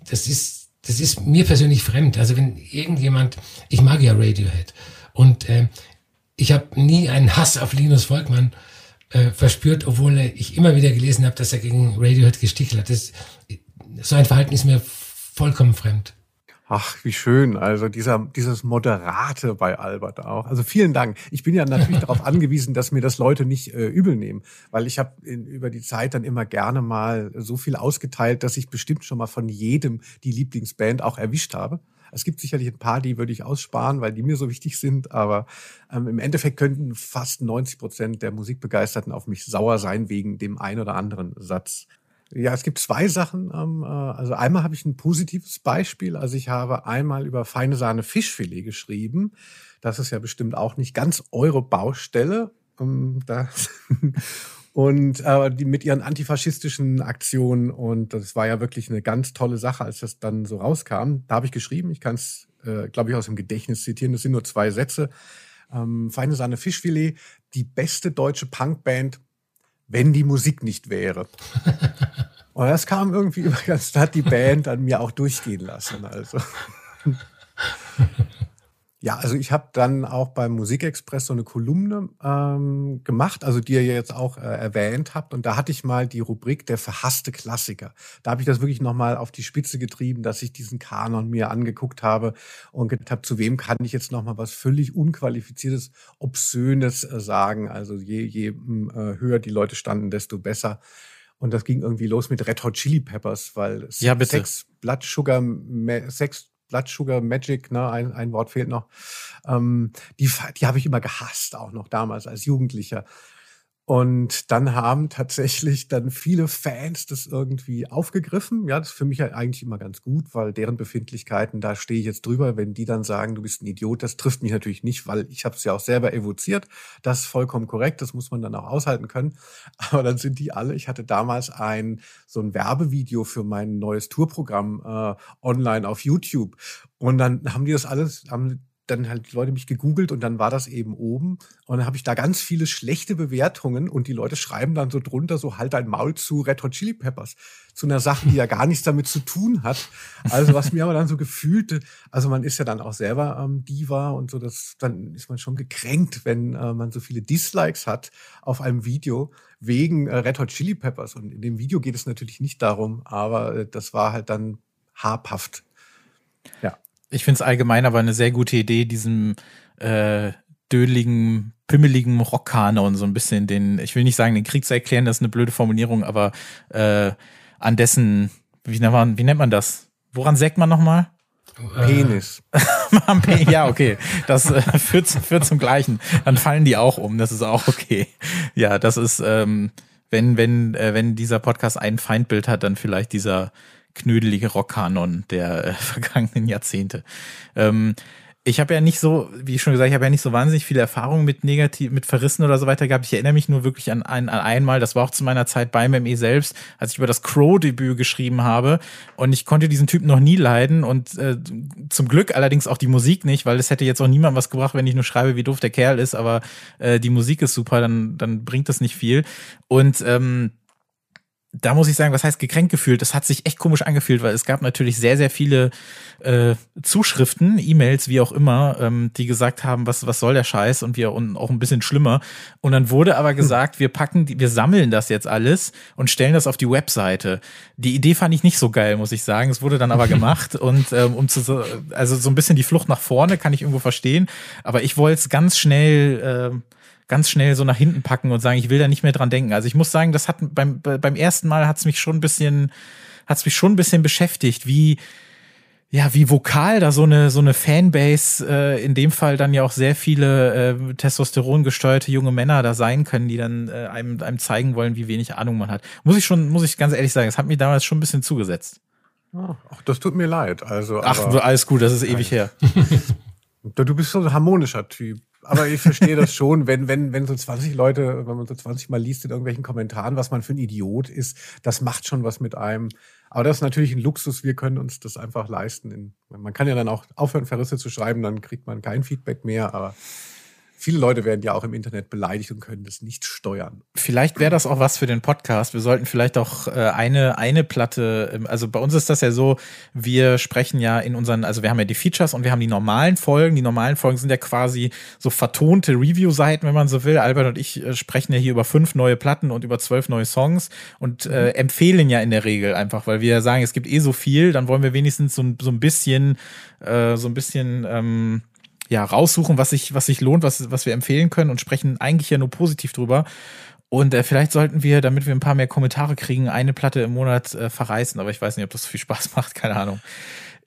S3: das ist das ist mir persönlich fremd. Also wenn irgendjemand, ich mag ja Radiohead und äh, ich habe nie einen Hass auf Linus Volkmann äh, verspürt, obwohl ich immer wieder gelesen habe, dass er gegen Radiohead gestichelt hat. Das, so ein Verhalten ist mir vollkommen fremd.
S1: Ach, wie schön. Also dieser, dieses Moderate bei Albert auch. Also vielen Dank. Ich bin ja natürlich darauf angewiesen, dass mir das Leute nicht äh, übel nehmen, weil ich habe über die Zeit dann immer gerne mal so viel ausgeteilt, dass ich bestimmt schon mal von jedem die Lieblingsband auch erwischt habe. Es gibt sicherlich ein paar, die würde ich aussparen, weil die mir so wichtig sind, aber ähm, im Endeffekt könnten fast 90 Prozent der Musikbegeisterten auf mich sauer sein wegen dem ein oder anderen Satz. Ja, es gibt zwei Sachen. Ähm, äh, also einmal habe ich ein positives Beispiel. Also ich habe einmal über feine Sahne Fischfilet geschrieben. Das ist ja bestimmt auch nicht ganz eure Baustelle. Ähm, und die mit ihren antifaschistischen Aktionen. Und das war ja wirklich eine ganz tolle Sache, als das dann so rauskam. Da habe ich geschrieben, ich kann es, äh, glaube ich, aus dem Gedächtnis zitieren. Das sind nur zwei Sätze. Ähm, feine Sahne Fischfilet, die beste deutsche Punkband wenn die Musik nicht wäre. Und das kam irgendwie über ganz, hat die Band an mir auch durchgehen lassen. Also. Ja, also ich habe dann auch beim Musikexpress so eine Kolumne ähm, gemacht, also die ihr jetzt auch äh, erwähnt habt. Und da hatte ich mal die Rubrik der verhasste Klassiker. Da habe ich das wirklich nochmal auf die Spitze getrieben, dass ich diesen Kanon mir angeguckt habe und gedacht habe, zu wem kann ich jetzt nochmal was völlig unqualifiziertes, obszönes äh, sagen. Also je, je hm, äh, höher die Leute standen, desto besser. Und das ging irgendwie los mit Red Hot Chili Peppers, weil
S2: ja,
S1: Sex, Blood Sugar, Sex, Blood Sugar Magic, ne, ein, ein Wort fehlt noch. Ähm, die die habe ich immer gehasst, auch noch damals als Jugendlicher. Und dann haben tatsächlich dann viele Fans das irgendwie aufgegriffen. Ja, das ist für mich eigentlich immer ganz gut, weil deren Befindlichkeiten, da stehe ich jetzt drüber. Wenn die dann sagen, du bist ein Idiot, das trifft mich natürlich nicht, weil ich habe es ja auch selber evoziert. Das ist vollkommen korrekt, das muss man dann auch aushalten können. Aber dann sind die alle, ich hatte damals ein so ein Werbevideo für mein neues Tourprogramm äh, online auf YouTube. Und dann haben die das alles, haben dann halt die Leute mich gegoogelt und dann war das eben oben. Und dann habe ich da ganz viele schlechte Bewertungen und die Leute schreiben dann so drunter, so halt dein Maul zu Red Hot Chili Peppers. Zu einer Sache, die ja gar nichts damit zu tun hat. Also was mir aber dann so gefühlte, also man ist ja dann auch selber ähm, Diva und so, das, dann ist man schon gekränkt, wenn äh, man so viele Dislikes hat auf einem Video wegen äh, Red Hot Chili Peppers. Und in dem Video geht es natürlich nicht darum, aber äh, das war halt dann habhaft.
S2: Ja. Ich finde es allgemein aber eine sehr gute Idee, diesem äh, dödeligen, pimmeligen Rockkanon so ein bisschen den, ich will nicht sagen, den Krieg zu erklären, das ist eine blöde Formulierung, aber äh, an dessen, wie nennt man, wie nennt man das? Woran sägt man nochmal?
S1: Penis.
S2: ja, okay. Das äh, führt, führt zum Gleichen. Dann fallen die auch um. Das ist auch okay. Ja, das ist, ähm, wenn, wenn, äh, wenn dieser Podcast ein Feindbild hat, dann vielleicht dieser knödelige Rockkanon der äh, vergangenen Jahrzehnte. Ähm, ich habe ja nicht so, wie ich schon gesagt, ich habe ja nicht so wahnsinnig viele Erfahrungen mit negativ, mit Verrissen oder so weiter gehabt. Ich erinnere mich nur wirklich an, ein, an einmal, das war auch zu meiner Zeit beim ME selbst, als ich über das Crow-Debüt geschrieben habe. Und ich konnte diesen Typen noch nie leiden und äh, zum Glück allerdings auch die Musik nicht, weil es hätte jetzt auch niemand was gebracht, wenn ich nur schreibe, wie doof der Kerl ist, aber äh, die Musik ist super, dann, dann bringt das nicht viel. Und ähm, da muss ich sagen, was heißt gekränkt gefühlt? Das hat sich echt komisch angefühlt, weil es gab natürlich sehr, sehr viele äh, Zuschriften, E-Mails, wie auch immer, ähm, die gesagt haben, was, was soll der Scheiß und wir und auch ein bisschen schlimmer. Und dann wurde aber gesagt, wir packen, die, wir sammeln das jetzt alles und stellen das auf die Webseite. Die Idee fand ich nicht so geil, muss ich sagen. Es wurde dann aber gemacht und ähm, um zu, also so ein bisschen die Flucht nach vorne kann ich irgendwo verstehen. Aber ich wollte es ganz schnell äh, ganz schnell so nach hinten packen und sagen, ich will da nicht mehr dran denken. Also ich muss sagen, das hat beim, beim ersten Mal hat es mich schon ein bisschen, hat es mich schon ein bisschen beschäftigt, wie, ja, wie vokal da so eine, so eine Fanbase, äh, in dem Fall dann ja auch sehr viele äh, Testosteron gesteuerte junge Männer da sein können, die dann äh, einem, einem zeigen wollen, wie wenig Ahnung man hat. Muss ich schon, muss ich ganz ehrlich sagen, es hat mir damals schon ein bisschen zugesetzt.
S1: Ach, das tut mir leid. Also,
S2: Ach, alles gut, das ist ewig her.
S1: du bist so ein harmonischer Typ aber ich verstehe das schon, wenn, wenn, wenn so 20 Leute, wenn man so 20 Mal liest in irgendwelchen Kommentaren, was man für ein Idiot ist, das macht schon was mit einem. Aber das ist natürlich ein Luxus, wir können uns das einfach leisten. Man kann ja dann auch aufhören, Verrisse zu schreiben, dann kriegt man kein Feedback mehr, aber viele Leute werden ja auch im Internet beleidigt und können das nicht steuern.
S2: Vielleicht wäre das auch was für den Podcast. Wir sollten vielleicht auch äh, eine, eine Platte, ähm, also bei uns ist das ja so, wir sprechen ja in unseren, also wir haben ja die Features und wir haben die normalen Folgen. Die normalen Folgen sind ja quasi so vertonte Review-Seiten, wenn man so will. Albert und ich äh, sprechen ja hier über fünf neue Platten und über zwölf neue Songs und äh, mhm. empfehlen ja in der Regel einfach, weil wir sagen, es gibt eh so viel, dann wollen wir wenigstens so, so ein bisschen, äh, so ein bisschen, ähm, ja, raussuchen, was sich, was sich lohnt, was, was wir empfehlen können und sprechen eigentlich ja nur positiv drüber. Und äh, vielleicht sollten wir, damit wir ein paar mehr Kommentare kriegen, eine Platte im Monat äh, verreißen. Aber ich weiß nicht, ob das so viel Spaß macht, keine Ahnung.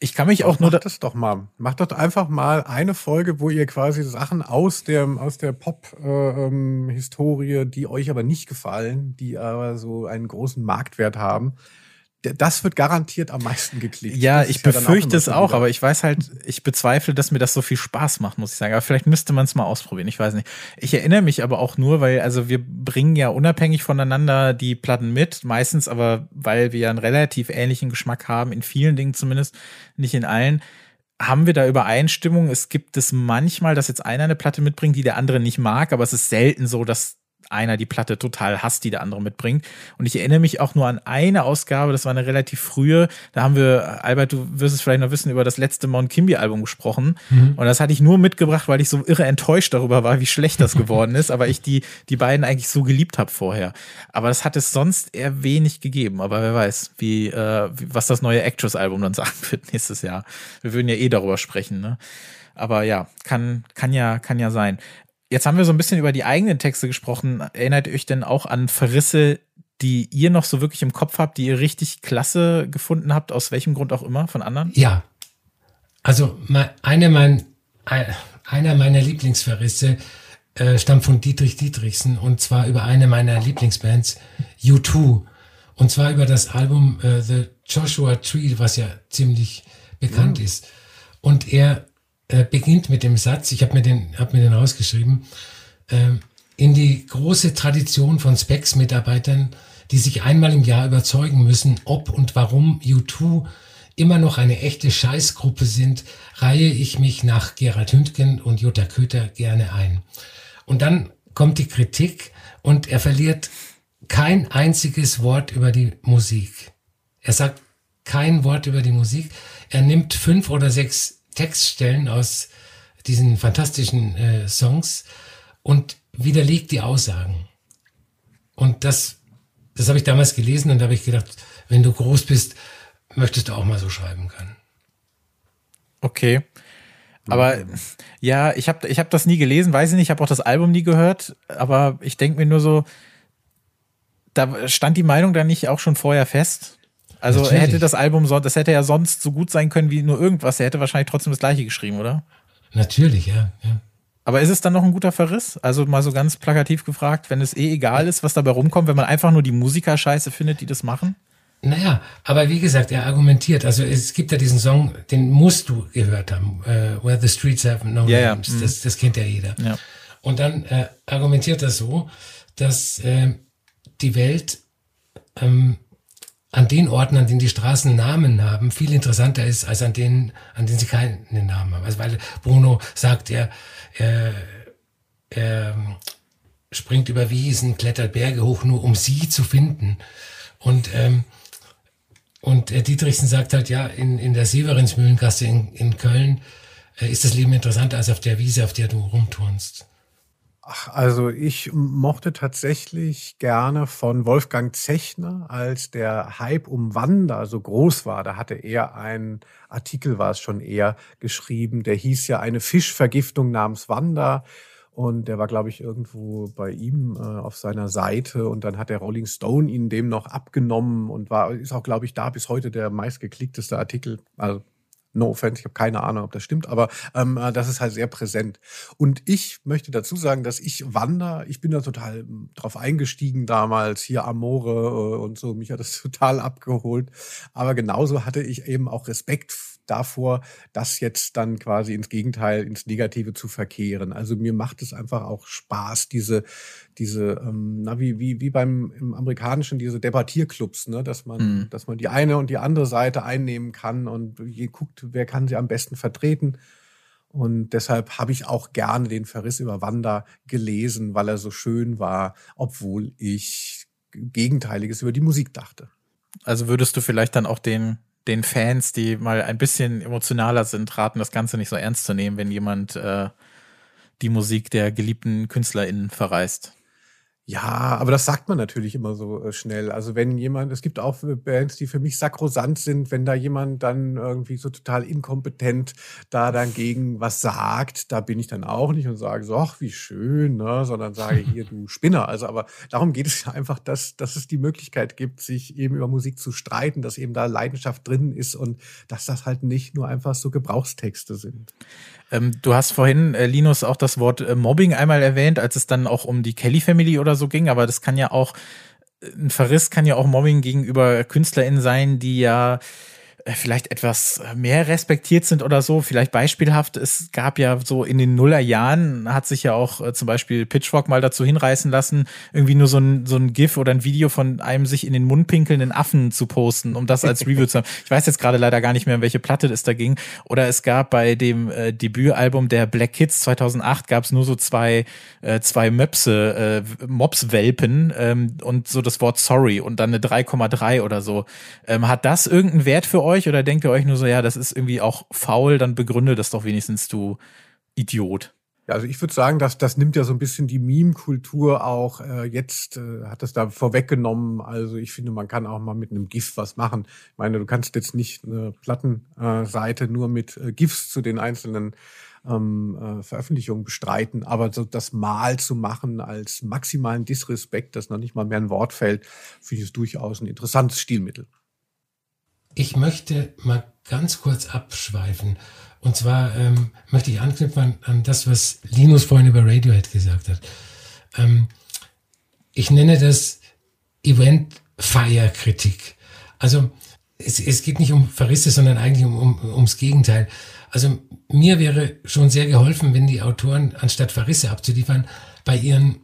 S2: Ich kann mich auch nur.
S1: Macht das doch mal. Macht doch einfach mal eine Folge, wo ihr quasi Sachen aus der, aus der Pop-Historie, äh, ähm, die euch aber nicht gefallen, die aber so einen großen Marktwert haben, das wird garantiert am meisten geklickt.
S2: Ja, ich befürchte ja es auch, aber ich weiß halt, ich bezweifle, dass mir das so viel Spaß macht, muss ich sagen. Aber vielleicht müsste man es mal ausprobieren, ich weiß nicht. Ich erinnere mich aber auch nur, weil, also wir bringen ja unabhängig voneinander die Platten mit, meistens aber, weil wir ja einen relativ ähnlichen Geschmack haben, in vielen Dingen zumindest, nicht in allen haben wir da Übereinstimmung? Es gibt es manchmal, dass jetzt einer eine Platte mitbringt, die der andere nicht mag, aber es ist selten so, dass einer die Platte total hasst, die der andere mitbringt. Und ich erinnere mich auch nur an eine Ausgabe, das war eine relativ frühe, da haben wir, Albert, du wirst es vielleicht noch wissen, über das letzte Mount Kimby Album gesprochen. Mhm. Und das hatte ich nur mitgebracht, weil ich so irre enttäuscht darüber war, wie schlecht das geworden ist, aber ich die, die beiden eigentlich so geliebt habe vorher. Aber das hat es sonst eher wenig gegeben. Aber wer weiß, wie, äh, was das neue Actress Album dann sagen wird nächstes Jahr. Wir würden ja eh darüber sprechen, ne? Aber ja, kann, kann ja, kann ja sein. Jetzt haben wir so ein bisschen über die eigenen Texte gesprochen. Erinnert ihr euch denn auch an Verrisse, die ihr noch so wirklich im Kopf habt, die ihr richtig klasse gefunden habt, aus welchem Grund auch immer, von anderen?
S3: Ja. Also eine mein, einer meiner Lieblingsverrisse äh, stammt von Dietrich Dietrichsen und zwar über eine meiner Lieblingsbands, U2. Und zwar über das Album äh, The Joshua Tree, was ja ziemlich bekannt mhm. ist. Und er äh, beginnt mit dem Satz, ich habe mir den, hab mir den rausgeschrieben, äh, in die große Tradition von Specs-Mitarbeitern, die sich einmal im Jahr überzeugen müssen, ob und warum U2 immer noch eine echte Scheißgruppe sind, reihe ich mich nach Gerald Hündgen und Jutta Köter gerne ein. Und dann kommt die Kritik und er verliert kein einziges Wort über die Musik. Er sagt kein Wort über die Musik. Er nimmt fünf oder sechs Textstellen aus diesen fantastischen äh, Songs und widerlegt die Aussagen. Und das, das habe ich damals gelesen und da habe ich gedacht, wenn du groß bist, möchtest du auch mal so schreiben können.
S2: Okay. Aber ja, ich habe ich hab das nie gelesen, weiß ich nicht, ich habe auch das Album nie gehört, aber ich denke mir nur so, da stand die Meinung da nicht auch schon vorher fest? Also Natürlich. hätte das Album, das hätte ja sonst so gut sein können wie nur irgendwas, er hätte wahrscheinlich trotzdem das gleiche geschrieben, oder?
S3: Natürlich, ja. ja.
S2: Aber ist es dann noch ein guter Verriss? Also mal so ganz plakativ gefragt, wenn es eh egal ist, was dabei rumkommt, wenn man einfach nur die Musiker scheiße findet, die das machen?
S3: Naja, aber wie gesagt, er argumentiert. Also es gibt ja diesen Song, den musst du gehört haben, uh, Where the Streets Have No ja, Names. Ja. Das, das kennt ja jeder. Ja. Und dann äh, argumentiert er so, dass äh, die Welt ähm, an den Orten, an denen die Straßen Namen haben, viel interessanter ist als an denen, an denen sie keinen Namen haben. Also weil Bruno sagt, er, er, er springt über Wiesen, klettert Berge hoch, nur um sie zu finden. Und ähm, und äh, Dietrichsen sagt halt, ja, in, in der Severinsmühlengasse in, in Köln äh, ist das Leben interessanter als auf der Wiese, auf der du rumturnst.
S1: Ach, also ich mochte tatsächlich gerne von Wolfgang Zechner, als der Hype um Wanda so groß war. Da hatte er einen Artikel, war es schon eher, geschrieben, der hieß ja eine Fischvergiftung namens Wanda. Und der war, glaube ich, irgendwo bei ihm äh, auf seiner Seite. Und dann hat der Rolling Stone ihn dem noch abgenommen und war, ist auch, glaube ich, da bis heute der meistgeklickteste Artikel. Also No offense, ich habe keine Ahnung, ob das stimmt, aber ähm, äh, das ist halt sehr präsent. Und ich möchte dazu sagen, dass ich Wander, ich bin da total hm, drauf eingestiegen damals, hier Amore äh, und so, mich hat das total abgeholt. Aber genauso hatte ich eben auch Respekt davor, das jetzt dann quasi ins Gegenteil, ins Negative zu verkehren. Also mir macht es einfach auch Spaß, diese, diese, ähm, na, wie, wie, wie beim im amerikanischen, diese Debattierclubs, ne, dass man, mhm. dass man die eine und die andere Seite einnehmen kann und je guckt, wer kann sie am besten vertreten. Und deshalb habe ich auch gerne den Verriss über Wanda gelesen, weil er so schön war, obwohl ich Gegenteiliges über die Musik dachte.
S2: Also würdest du vielleicht dann auch den den Fans, die mal ein bisschen emotionaler sind, raten, das Ganze nicht so ernst zu nehmen, wenn jemand äh, die Musik der geliebten KünstlerInnen verreist.
S1: Ja, aber das sagt man natürlich immer so äh, schnell. Also wenn jemand, es gibt auch Bands, die für mich sakrosant sind, wenn da jemand dann irgendwie so total inkompetent da dann gegen was sagt, da bin ich dann auch nicht und sage so, ach, wie schön, ne? sondern sage hier, du Spinner. Also aber darum geht es ja einfach, dass, dass es die Möglichkeit gibt, sich eben über Musik zu streiten, dass eben da Leidenschaft drin ist und dass das halt nicht nur einfach so Gebrauchstexte sind.
S2: Ähm, du hast vorhin, äh, Linus, auch das Wort äh, Mobbing einmal erwähnt, als es dann auch um die Kelly Family oder so ging, aber das kann ja auch, äh, ein Verriss kann ja auch Mobbing gegenüber KünstlerInnen sein, die ja vielleicht etwas mehr respektiert sind oder so. Vielleicht beispielhaft, es gab ja so in den Nullerjahren, hat sich ja auch äh, zum Beispiel Pitchfork mal dazu hinreißen lassen, irgendwie nur so ein, so ein GIF oder ein Video von einem sich in den Mund pinkelnden Affen zu posten, um das als Review zu haben. Ich weiß jetzt gerade leider gar nicht mehr, um welche Platte es da ging. Oder es gab bei dem äh, Debütalbum der Black Kids 2008 gab es nur so zwei, äh, zwei Möpse, äh, Mops-Welpen ähm, und so das Wort Sorry und dann eine 3,3 oder so. Ähm, hat das irgendeinen Wert für euch? Euch oder denkt ihr euch nur so, ja, das ist irgendwie auch faul, dann begründe das doch wenigstens, du Idiot?
S1: Ja, also ich würde sagen, dass das nimmt ja so ein bisschen die Meme-Kultur auch äh, jetzt äh, hat das da vorweggenommen. Also ich finde, man kann auch mal mit einem GIF was machen. Ich meine, du kannst jetzt nicht eine Plattenseite äh, nur mit äh, GIFs zu den einzelnen ähm, äh, Veröffentlichungen bestreiten, aber so das Mal zu machen als maximalen Disrespekt, dass noch nicht mal mehr ein Wort fällt, finde ich es durchaus ein interessantes Stilmittel.
S3: Ich möchte mal ganz kurz abschweifen. Und zwar ähm, möchte ich anknüpfen an, das, was Linus vorhin über Radiohead gesagt hat. Ähm, ich nenne das Event-Fire-Kritik. Also es, es geht nicht um Verrisse, sondern eigentlich um, um, ums Gegenteil. Also mir wäre schon sehr geholfen, wenn die Autoren, anstatt Verrisse abzuliefern, bei ihren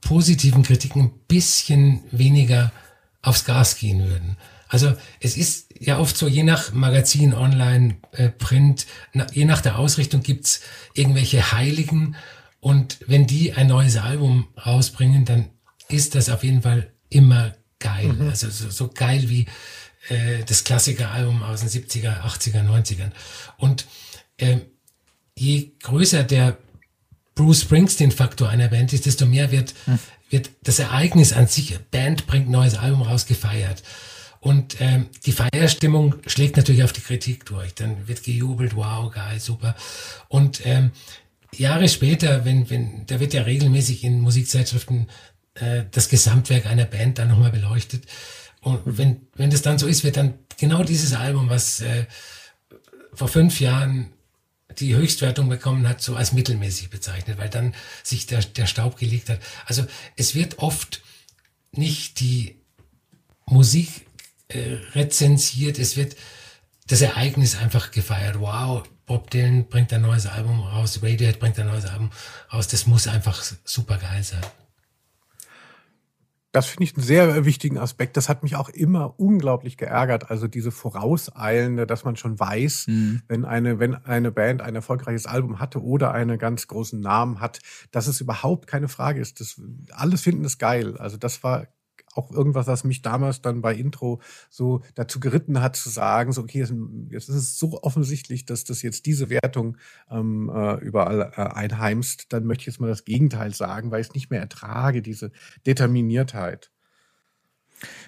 S3: positiven Kritiken ein bisschen weniger aufs Gas gehen würden. Also es ist ja oft so, je nach Magazin, Online, äh, Print, na, je nach der Ausrichtung gibt's irgendwelche Heiligen. Und wenn die ein neues Album rausbringen, dann ist das auf jeden Fall immer geil. Mhm. Also so, so geil wie äh, das Klassikeralbum aus den 70er, 80er, 90ern. Und äh, je größer der Bruce Springsteen-Faktor einer Band ist, desto mehr wird, mhm. wird das Ereignis an sich, Band bringt neues Album raus, gefeiert. Und ähm, die Feierstimmung schlägt natürlich auf die Kritik durch. Dann wird gejubelt, wow, geil, super. Und ähm, Jahre später, wenn, wenn, da wird ja regelmäßig in Musikzeitschriften äh, das Gesamtwerk einer Band dann nochmal beleuchtet. Und wenn, wenn das dann so ist, wird dann genau dieses Album, was äh, vor fünf Jahren die Höchstwertung bekommen hat, so als mittelmäßig bezeichnet, weil dann sich der, der Staub gelegt hat. Also es wird oft nicht die Musik äh, rezensiert, es wird das Ereignis einfach gefeiert. Wow, Bob Dylan bringt ein neues Album raus, Radiohead bringt ein neues Album raus. Das muss einfach super geil sein.
S1: Das finde ich einen sehr wichtigen Aspekt. Das hat mich auch immer unglaublich geärgert. Also diese vorauseilende, dass man schon weiß, mhm. wenn eine, wenn eine Band ein erfolgreiches Album hatte oder einen ganz großen Namen hat, dass es überhaupt keine Frage ist. Das, alles finden es geil. Also das war auch irgendwas, was mich damals dann bei Intro so dazu geritten hat, zu sagen, so, okay, jetzt ist es so offensichtlich, dass das jetzt diese Wertung ähm, äh, überall äh, einheimst, dann möchte ich jetzt mal das Gegenteil sagen, weil ich es nicht mehr ertrage, diese Determiniertheit.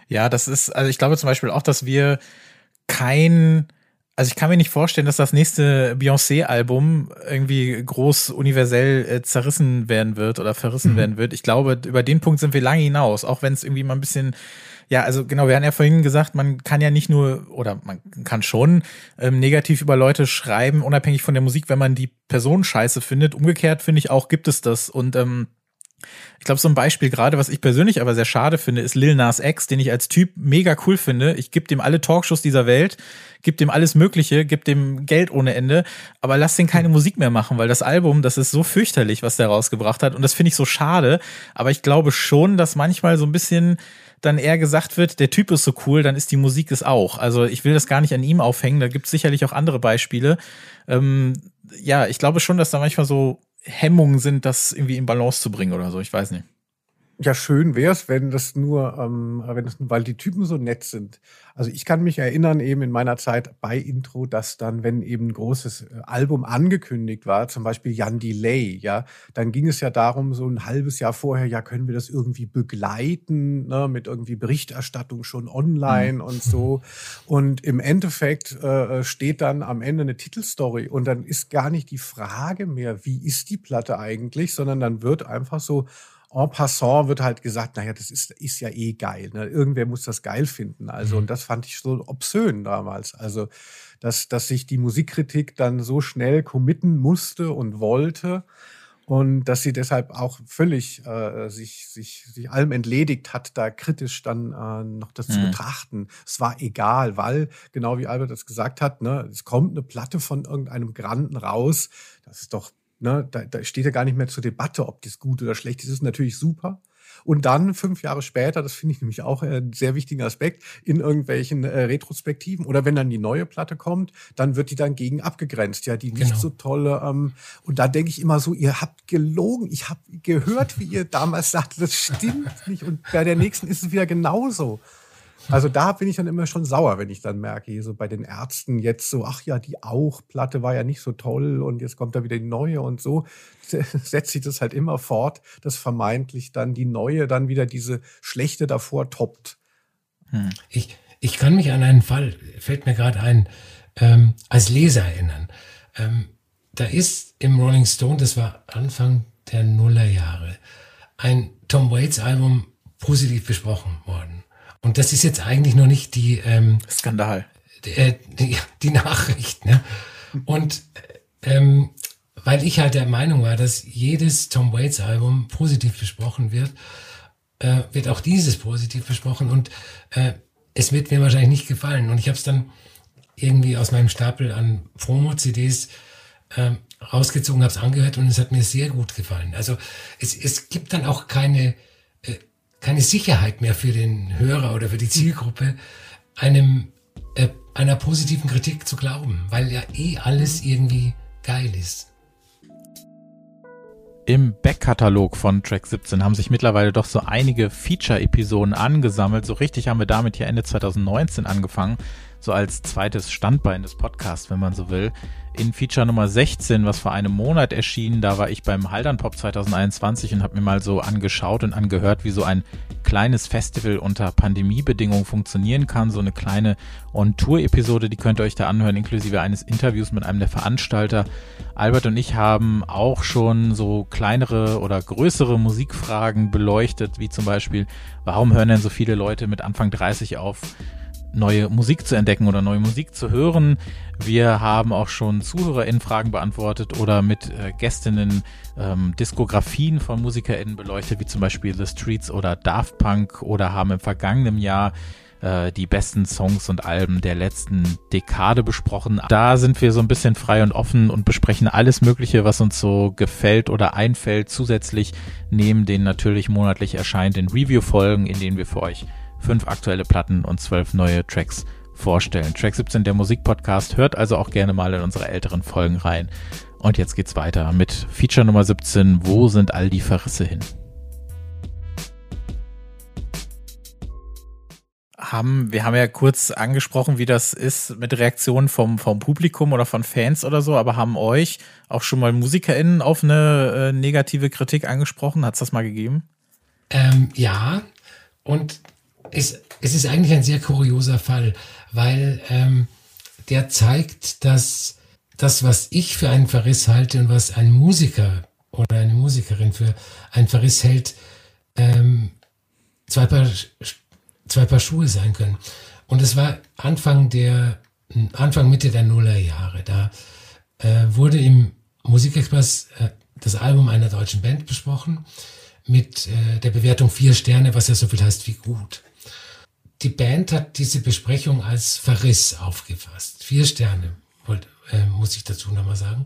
S2: Ja, das ist, also ich glaube zum Beispiel auch, dass wir kein also ich kann mir nicht vorstellen, dass das nächste Beyoncé-Album irgendwie groß universell äh, zerrissen werden wird oder verrissen mhm. werden wird. Ich glaube, über den Punkt sind wir lange hinaus, auch wenn es irgendwie mal ein bisschen ja, also genau, wir haben ja vorhin gesagt, man kann ja nicht nur, oder man kann schon ähm, negativ über Leute schreiben, unabhängig von der Musik, wenn man die Person scheiße findet. Umgekehrt finde ich auch, gibt es das. Und ähm, ich glaube, so ein Beispiel gerade, was ich persönlich aber sehr schade finde, ist Lil Nas X, den ich als Typ mega cool finde. Ich gebe dem alle Talkshows dieser Welt, gebe dem alles Mögliche, gebe dem Geld ohne Ende, aber lass den keine Musik mehr machen, weil das Album, das ist so fürchterlich, was der rausgebracht hat und das finde ich so schade. Aber ich glaube schon, dass manchmal so ein bisschen dann eher gesagt wird, der Typ ist so cool, dann ist die Musik es auch. Also ich will das gar nicht an ihm aufhängen, da gibt es sicherlich auch andere Beispiele. Ähm, ja, ich glaube schon, dass da manchmal so Hemmungen sind, das irgendwie in Balance zu bringen oder so. Ich weiß nicht.
S1: Ja, schön wär's, wenn das nur, ähm, wenn das, weil die Typen so nett sind. Also ich kann mich erinnern eben in meiner Zeit bei Intro, dass dann, wenn eben ein großes äh, Album angekündigt war, zum Beispiel Jan Delay, ja, dann ging es ja darum, so ein halbes Jahr vorher, ja, können wir das irgendwie begleiten, ne, mit irgendwie Berichterstattung schon online mhm. und so. Und im Endeffekt äh, steht dann am Ende eine Titelstory und dann ist gar nicht die Frage mehr, wie ist die Platte eigentlich, sondern dann wird einfach so en passant wird halt gesagt, naja, das ist, ist ja eh geil. Ne? Irgendwer muss das geil finden. Also, mhm. und das fand ich so obszön damals. Also, dass, dass sich die Musikkritik dann so schnell committen musste und wollte und dass sie deshalb auch völlig äh, sich, sich, sich allem entledigt hat, da kritisch dann äh, noch das mhm. zu betrachten. Es war egal, weil, genau wie Albert das gesagt hat, ne, es kommt eine Platte von irgendeinem Granden raus, das ist doch Ne, da, da steht ja gar nicht mehr zur Debatte, ob das gut oder schlecht ist. Das ist natürlich super. Und dann fünf Jahre später, das finde ich nämlich auch einen sehr wichtigen Aspekt, in irgendwelchen äh, Retrospektiven oder wenn dann die neue Platte kommt, dann wird die dann gegen abgegrenzt, ja, die nicht genau. so tolle. Ähm, und da denke ich immer so, ihr habt gelogen. Ich habe gehört, wie ihr damals sagte, das stimmt nicht. Und bei der nächsten ist es wieder genauso. Also da bin ich dann immer schon sauer, wenn ich dann merke, hier so bei den Ärzten jetzt so, ach ja, die Auch-Platte war ja nicht so toll und jetzt kommt da wieder die neue und so setzt sich das halt immer fort, dass vermeintlich dann die neue dann wieder diese schlechte davor toppt.
S3: Hm. Ich, ich kann mich an einen Fall, fällt mir gerade ein, ähm, als Leser erinnern. Ähm, da ist im Rolling Stone, das war Anfang der Nullerjahre, ein Tom Waits Album positiv besprochen worden. Und das ist jetzt eigentlich noch nicht die ähm,
S2: Skandal.
S3: Die, die, die Nachricht. Ne? Und ähm, weil ich halt der Meinung war, dass jedes Tom Waits Album positiv besprochen wird, äh, wird auch dieses positiv besprochen und äh, es wird mir wahrscheinlich nicht gefallen. Und ich habe es dann irgendwie aus meinem Stapel an Promo-CDs äh, rausgezogen, habe es angehört und es hat mir sehr gut gefallen. Also es, es gibt dann auch keine keine Sicherheit mehr für den Hörer oder für die Zielgruppe, einem äh, einer positiven Kritik zu glauben, weil ja eh alles irgendwie geil ist.
S2: Im Backkatalog von Track 17 haben sich mittlerweile doch so einige Feature-Episoden angesammelt. So richtig haben wir damit hier Ende 2019 angefangen, so als zweites Standbein des Podcasts, wenn man so will in Feature Nummer 16, was vor einem Monat erschien. Da war ich beim Haldern Pop 2021 und habe mir mal so angeschaut und angehört, wie so ein kleines Festival unter Pandemiebedingungen funktionieren kann. So eine kleine On-Tour-Episode, die könnt ihr euch da anhören, inklusive eines Interviews mit einem der Veranstalter. Albert und ich haben auch schon so kleinere oder größere Musikfragen beleuchtet, wie zum Beispiel, warum hören denn so viele Leute mit Anfang 30 auf? Neue Musik zu entdecken oder neue Musik zu hören. Wir haben auch schon ZuhörerInnen-Fragen beantwortet oder mit äh, Gästinnen ähm, Diskografien von MusikerInnen beleuchtet, wie zum Beispiel The Streets oder Daft Punk oder haben im vergangenen Jahr äh, die besten Songs und Alben der letzten Dekade besprochen. Da sind wir so ein bisschen frei und offen und besprechen alles Mögliche, was uns so gefällt oder einfällt, zusätzlich neben den natürlich monatlich erscheinenden Review-Folgen, in denen wir für euch fünf aktuelle Platten und zwölf neue Tracks vorstellen. Track 17 der Musikpodcast hört also auch gerne mal in unsere älteren Folgen rein. Und jetzt geht's weiter mit Feature Nummer 17. Wo sind all die Verrisse hin? Haben, wir haben ja kurz angesprochen, wie das ist mit Reaktionen vom, vom Publikum oder von Fans oder so, aber haben euch auch schon mal MusikerInnen auf eine äh, negative Kritik angesprochen? Hat es das mal gegeben?
S3: Ähm, ja, und es, es ist eigentlich ein sehr kurioser Fall, weil ähm, der zeigt, dass das, was ich für einen Verriss halte und was ein Musiker oder eine Musikerin für einen Verriss hält, ähm, zwei, Paar, zwei Paar Schuhe sein können. Und es war Anfang der, Anfang Mitte der Nullerjahre. Da äh, wurde im Musikexpress äh, das Album einer deutschen Band besprochen mit äh, der Bewertung vier Sterne, was ja so viel heißt wie gut die Band hat diese Besprechung als Verriss aufgefasst. Vier Sterne, wollt, äh, muss ich dazu nochmal sagen.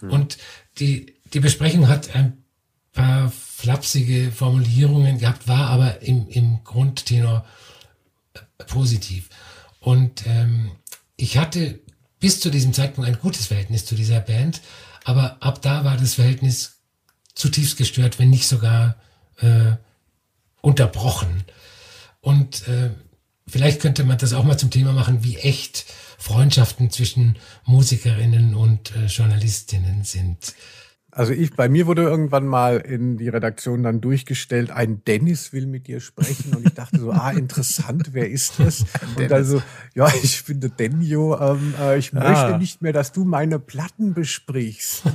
S3: Mhm. Und die, die Besprechung hat ein paar flapsige Formulierungen gehabt, war aber im, im Grundtenor äh, positiv. Und ähm, ich hatte bis zu diesem Zeitpunkt ein gutes Verhältnis zu dieser Band, aber ab da war das Verhältnis zutiefst gestört, wenn nicht sogar äh, unterbrochen. Und äh, vielleicht könnte man das auch mal zum Thema machen, wie echt Freundschaften zwischen Musikerinnen und äh, Journalistinnen sind.
S1: Also ich, bei mir wurde irgendwann mal in die Redaktion dann durchgestellt, ein Dennis will mit dir sprechen und ich dachte so, ah, interessant, wer ist das? Und dann so, ja, ich finde Denjo, ähm, äh, ich ah. möchte nicht mehr, dass du meine Platten besprichst.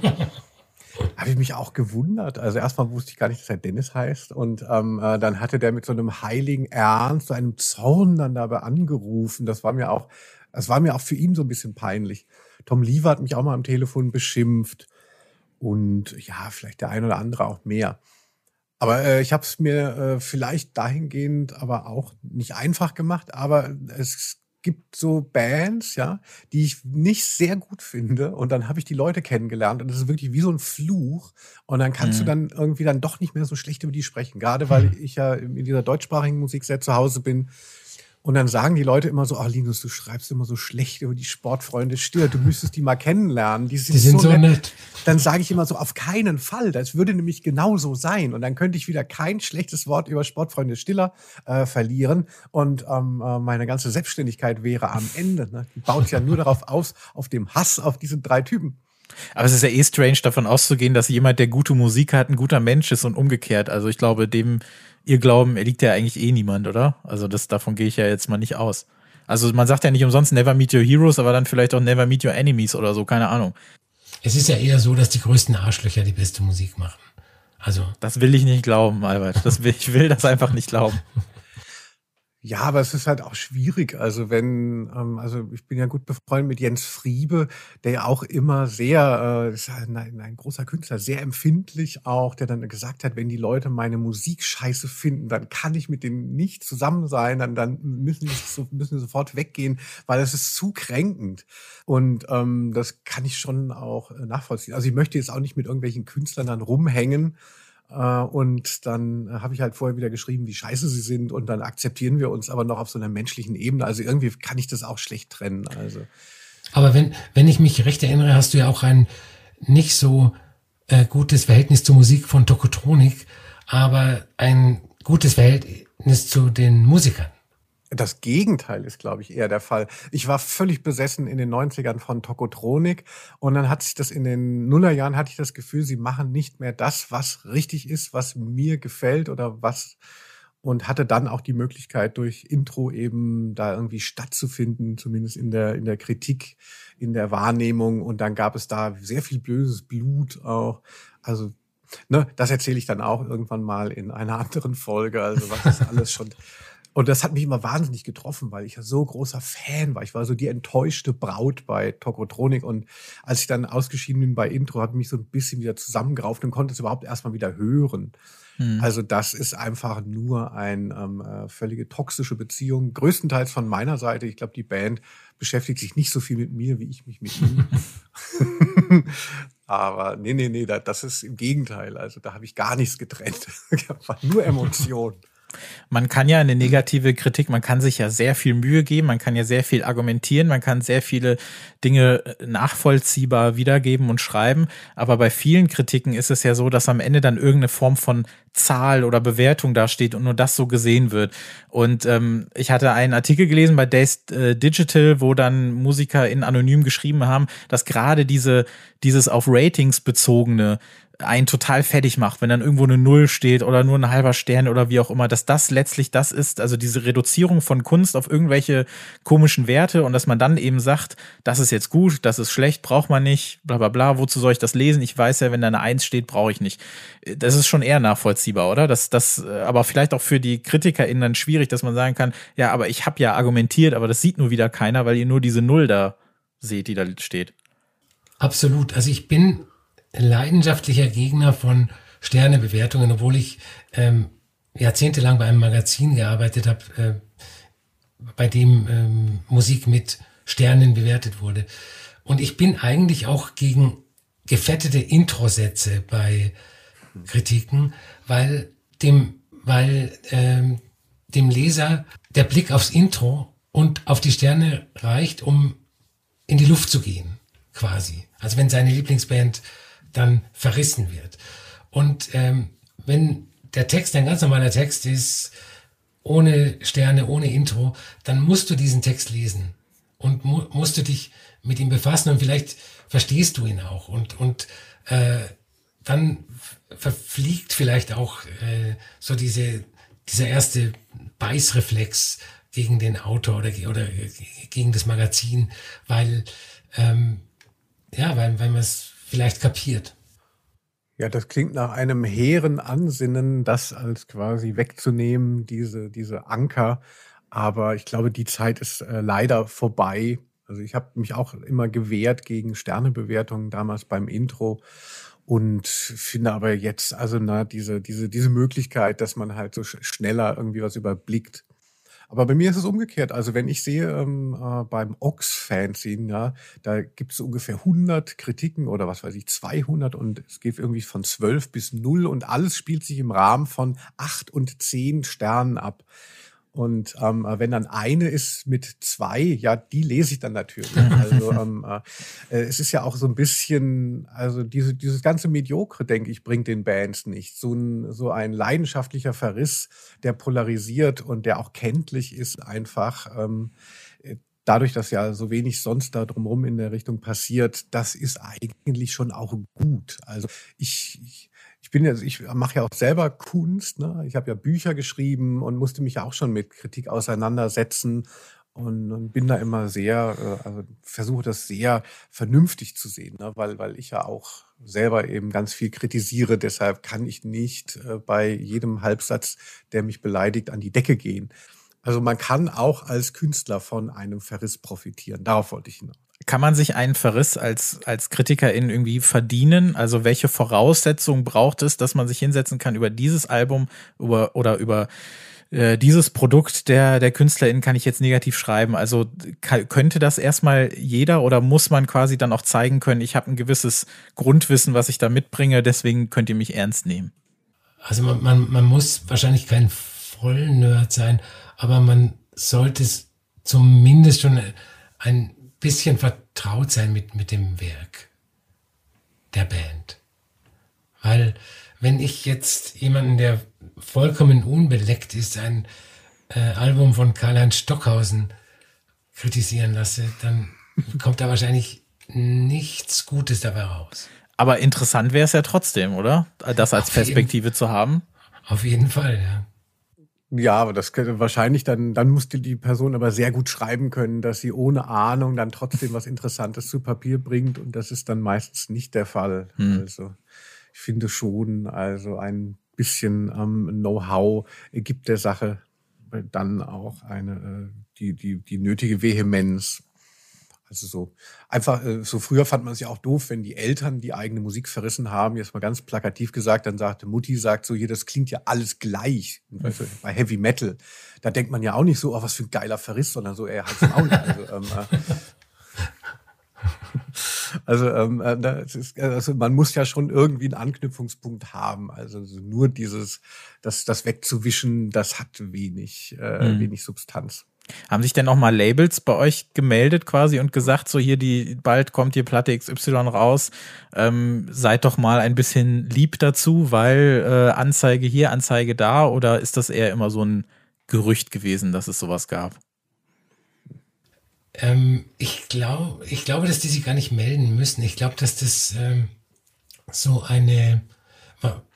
S1: Habe ich mich auch gewundert. Also erstmal wusste ich gar nicht, dass er Dennis heißt. Und ähm, äh, dann hatte der mit so einem heiligen Ernst, so einem Zorn dann dabei angerufen. Das war mir auch, das war mir auch für ihn so ein bisschen peinlich. Tom Lever hat mich auch mal am Telefon beschimpft. Und ja, vielleicht der ein oder andere auch mehr. Aber äh, ich habe es mir äh, vielleicht dahingehend aber auch nicht einfach gemacht. Aber es gibt so Bands, ja, die ich nicht sehr gut finde und dann habe ich die Leute kennengelernt und das ist wirklich wie so ein Fluch und dann kannst mhm. du dann irgendwie dann doch nicht mehr so schlecht über die sprechen, gerade weil mhm. ich ja in dieser deutschsprachigen Musik sehr zu Hause bin und dann sagen die Leute immer so, ah, Linus, du schreibst immer so schlecht über die Sportfreunde Stier, du müsstest die mal kennenlernen.
S3: Die sind, die sind so, nett. nett.
S1: Dann sage ich immer so, auf keinen Fall. Das würde nämlich genauso sein. Und dann könnte ich wieder kein schlechtes Wort über Sportfreunde Stiller äh, verlieren. Und ähm, äh, meine ganze Selbstständigkeit wäre am Ende. Ne? Die baut ja nur darauf aus, auf dem Hass auf diese drei Typen.
S2: Aber es ist ja eh strange, davon auszugehen, dass jemand, der gute Musik hat, ein guter Mensch ist und umgekehrt. Also ich glaube, dem ihr Glauben erliegt ja eigentlich eh niemand, oder? Also das, davon gehe ich ja jetzt mal nicht aus. Also man sagt ja nicht umsonst Never Meet Your Heroes, aber dann vielleicht auch Never Meet Your Enemies oder so, keine Ahnung.
S3: Es ist ja eher so, dass die größten Arschlöcher die beste Musik machen. Also.
S2: Das will ich nicht glauben, Albert. Das will, ich will das einfach nicht glauben.
S1: Ja, aber es ist halt auch schwierig. Also wenn, ähm, also ich bin ja gut befreundet mit Jens Friebe, der ja auch immer sehr, äh, ist ein, ein, großer Künstler, sehr empfindlich auch, der dann gesagt hat, wenn die Leute meine Musik scheiße finden, dann kann ich mit denen nicht zusammen sein, dann, dann müssen die müssen sofort weggehen, weil das ist zu kränkend. Und ähm, das kann ich schon auch äh, nachvollziehen. Also ich möchte jetzt auch nicht mit irgendwelchen Künstlern dann rumhängen, und dann habe ich halt vorher wieder geschrieben, wie scheiße sie sind. Und dann akzeptieren wir uns aber noch auf so einer menschlichen Ebene. Also irgendwie kann ich das auch schlecht trennen. Also.
S3: Aber wenn, wenn ich mich recht erinnere, hast du ja auch ein nicht so äh, gutes Verhältnis zur Musik von Tokotronik, aber ein gutes Verhältnis zu den Musikern.
S1: Das Gegenteil ist, glaube ich, eher der Fall. Ich war völlig besessen in den 90ern von Tokotronik und dann hat sich das in den Nullerjahren hatte ich das Gefühl, sie machen nicht mehr das, was richtig ist, was mir gefällt oder was und hatte dann auch die Möglichkeit durch Intro eben da irgendwie stattzufinden, zumindest in der in der Kritik, in der Wahrnehmung und dann gab es da sehr viel böses Blut auch. Also ne, das erzähle ich dann auch irgendwann mal in einer anderen Folge, also was ist alles schon und das hat mich immer wahnsinnig getroffen, weil ich ja so großer Fan war. Ich war so die enttäuschte Braut bei Tokotronik. Und als ich dann ausgeschieden bin bei Intro, habe ich mich so ein bisschen wieder zusammengerauft und konnte es überhaupt erstmal wieder hören. Hm. Also das ist einfach nur eine ähm, äh, völlige toxische Beziehung. Größtenteils von meiner Seite. Ich glaube, die Band beschäftigt sich nicht so viel mit mir, wie ich mich mit ihm. Aber nee, nee, nee, das ist im Gegenteil. Also da habe ich gar nichts getrennt. Einfach nur Emotionen.
S2: Man kann ja eine negative Kritik, man kann sich ja sehr viel Mühe geben, man kann ja sehr viel argumentieren, man kann sehr viele Dinge äh, nachvollziehbar wiedergeben und schreiben. Aber bei vielen Kritiken ist es ja so, dass am Ende dann irgendeine Form von Zahl oder Bewertung dasteht und nur das so gesehen wird. Und ähm, ich hatte einen Artikel gelesen bei Days äh, Digital, wo dann Musiker in anonym geschrieben haben, dass gerade diese dieses auf Ratings bezogene einen total fertig macht, wenn dann irgendwo eine Null steht oder nur ein halber Stern oder wie auch immer, dass das letztlich das ist, also diese Reduzierung von Kunst auf irgendwelche komischen Werte und dass man dann eben sagt, das ist jetzt gut, das ist schlecht, braucht man nicht, bla bla bla, wozu soll ich das lesen? Ich weiß ja, wenn da eine Eins steht, brauche ich nicht. Das ist schon eher nachvollziehbar, oder? Das, das, aber vielleicht auch für die KritikerInnen dann schwierig, dass man sagen kann, ja, aber ich habe ja argumentiert, aber das sieht nur wieder keiner, weil ihr nur diese Null da seht, die da steht.
S3: Absolut. Also ich bin leidenschaftlicher Gegner von Sternebewertungen, obwohl ich ähm, jahrzehntelang bei einem Magazin gearbeitet habe, äh, bei dem ähm, Musik mit Sternen bewertet wurde. Und ich bin eigentlich auch gegen gefettete Introsätze bei Kritiken, weil dem, weil ähm, dem Leser der Blick aufs Intro und auf die Sterne reicht, um in die Luft zu gehen, quasi. Also wenn seine Lieblingsband dann verrissen wird. Und ähm, wenn der Text ein ganz normaler Text ist, ohne Sterne, ohne Intro, dann musst du diesen Text lesen und mu musst du dich mit ihm befassen und vielleicht verstehst du ihn auch und und äh, dann verfliegt vielleicht auch äh, so diese dieser erste Beißreflex gegen den Autor oder oder gegen das Magazin, weil ähm, ja, weil weil man es vielleicht kapiert.
S1: Ja, das klingt nach einem hehren Ansinnen, das als quasi wegzunehmen, diese, diese Anker. Aber ich glaube, die Zeit ist äh, leider vorbei. Also ich habe mich auch immer gewehrt gegen Sternebewertungen damals beim Intro und finde aber jetzt also na diese diese diese Möglichkeit, dass man halt so schneller irgendwie was überblickt, aber bei mir ist es umgekehrt. Also wenn ich sehe ähm, äh, beim Ox-Fanzine, ja, da gibt es ungefähr 100 Kritiken oder was weiß ich, 200 und es geht irgendwie von 12 bis 0 und alles spielt sich im Rahmen von 8 und 10 Sternen ab. Und ähm, wenn dann eine ist mit zwei, ja, die lese ich dann natürlich. Also ähm, äh, äh, es ist ja auch so ein bisschen, also diese, dieses ganze Mediokre, denke ich, bringt den Bands nicht. So ein, so ein leidenschaftlicher Verriss, der polarisiert und der auch kenntlich ist, einfach. Ähm, äh, dadurch, dass ja so wenig sonst da drumherum in der Richtung passiert, das ist eigentlich schon auch gut. Also ich, ich ich bin ja, ich mache ja auch selber Kunst. Ne? Ich habe ja Bücher geschrieben und musste mich ja auch schon mit Kritik auseinandersetzen und, und bin da immer sehr, äh, also versuche das sehr vernünftig zu sehen, ne? weil, weil ich ja auch selber eben ganz viel kritisiere. Deshalb kann ich nicht äh, bei jedem Halbsatz, der mich beleidigt, an die Decke gehen. Also man kann auch als Künstler von einem Verriss profitieren. Darauf wollte ich hinaus.
S2: Kann man sich einen Verriss als, als Kritikerin irgendwie verdienen? Also welche Voraussetzungen braucht es, dass man sich hinsetzen kann über dieses Album über, oder über äh, dieses Produkt der, der KünstlerInnen kann ich jetzt negativ schreiben. Also könnte das erstmal jeder oder muss man quasi dann auch zeigen können, ich habe ein gewisses Grundwissen, was ich da mitbringe, deswegen könnt ihr mich ernst nehmen?
S3: also man, man, man muss wahrscheinlich kein Vollnerd sein, aber man sollte zumindest schon ein bisschen vertraut sein mit, mit dem Werk der Band. Weil wenn ich jetzt jemanden, der vollkommen unbeleckt ist, ein äh, Album von Karl-Heinz Stockhausen kritisieren lasse, dann kommt da wahrscheinlich nichts Gutes dabei raus.
S2: Aber interessant wäre es ja trotzdem, oder? Das als auf Perspektive jeden, zu haben.
S3: Auf jeden Fall, ja.
S1: Ja, aber das könnte wahrscheinlich dann, dann musste die Person aber sehr gut schreiben können, dass sie ohne Ahnung dann trotzdem was Interessantes zu Papier bringt und das ist dann meistens nicht der Fall. Hm. Also ich finde schon, also ein bisschen ähm, Know-how gibt der Sache dann auch eine, äh, die, die, die nötige Vehemenz. Also so einfach, äh, so früher fand man es ja auch doof, wenn die Eltern die eigene Musik verrissen haben. Jetzt mal ganz plakativ gesagt, dann sagte Mutti, sagt so, hier, das klingt ja alles gleich. Du, bei Heavy Metal, da denkt man ja auch nicht so, oh, was für ein geiler Verriss, sondern so, er hat's auch nicht. Also, ähm, äh, also, ähm, äh, ist, also man muss ja schon irgendwie einen Anknüpfungspunkt haben. Also nur dieses, das, das wegzuwischen, das hat wenig, äh, mhm. wenig Substanz.
S2: Haben sich denn auch mal Labels bei euch gemeldet quasi und gesagt, so hier die, bald kommt hier Platte XY raus, ähm, seid doch mal ein bisschen lieb dazu, weil äh, Anzeige hier, Anzeige da oder ist das eher immer so ein Gerücht gewesen, dass es sowas gab?
S3: Ähm, ich glaube, ich glaube, dass die sich gar nicht melden müssen. Ich glaube, dass das ähm, so eine,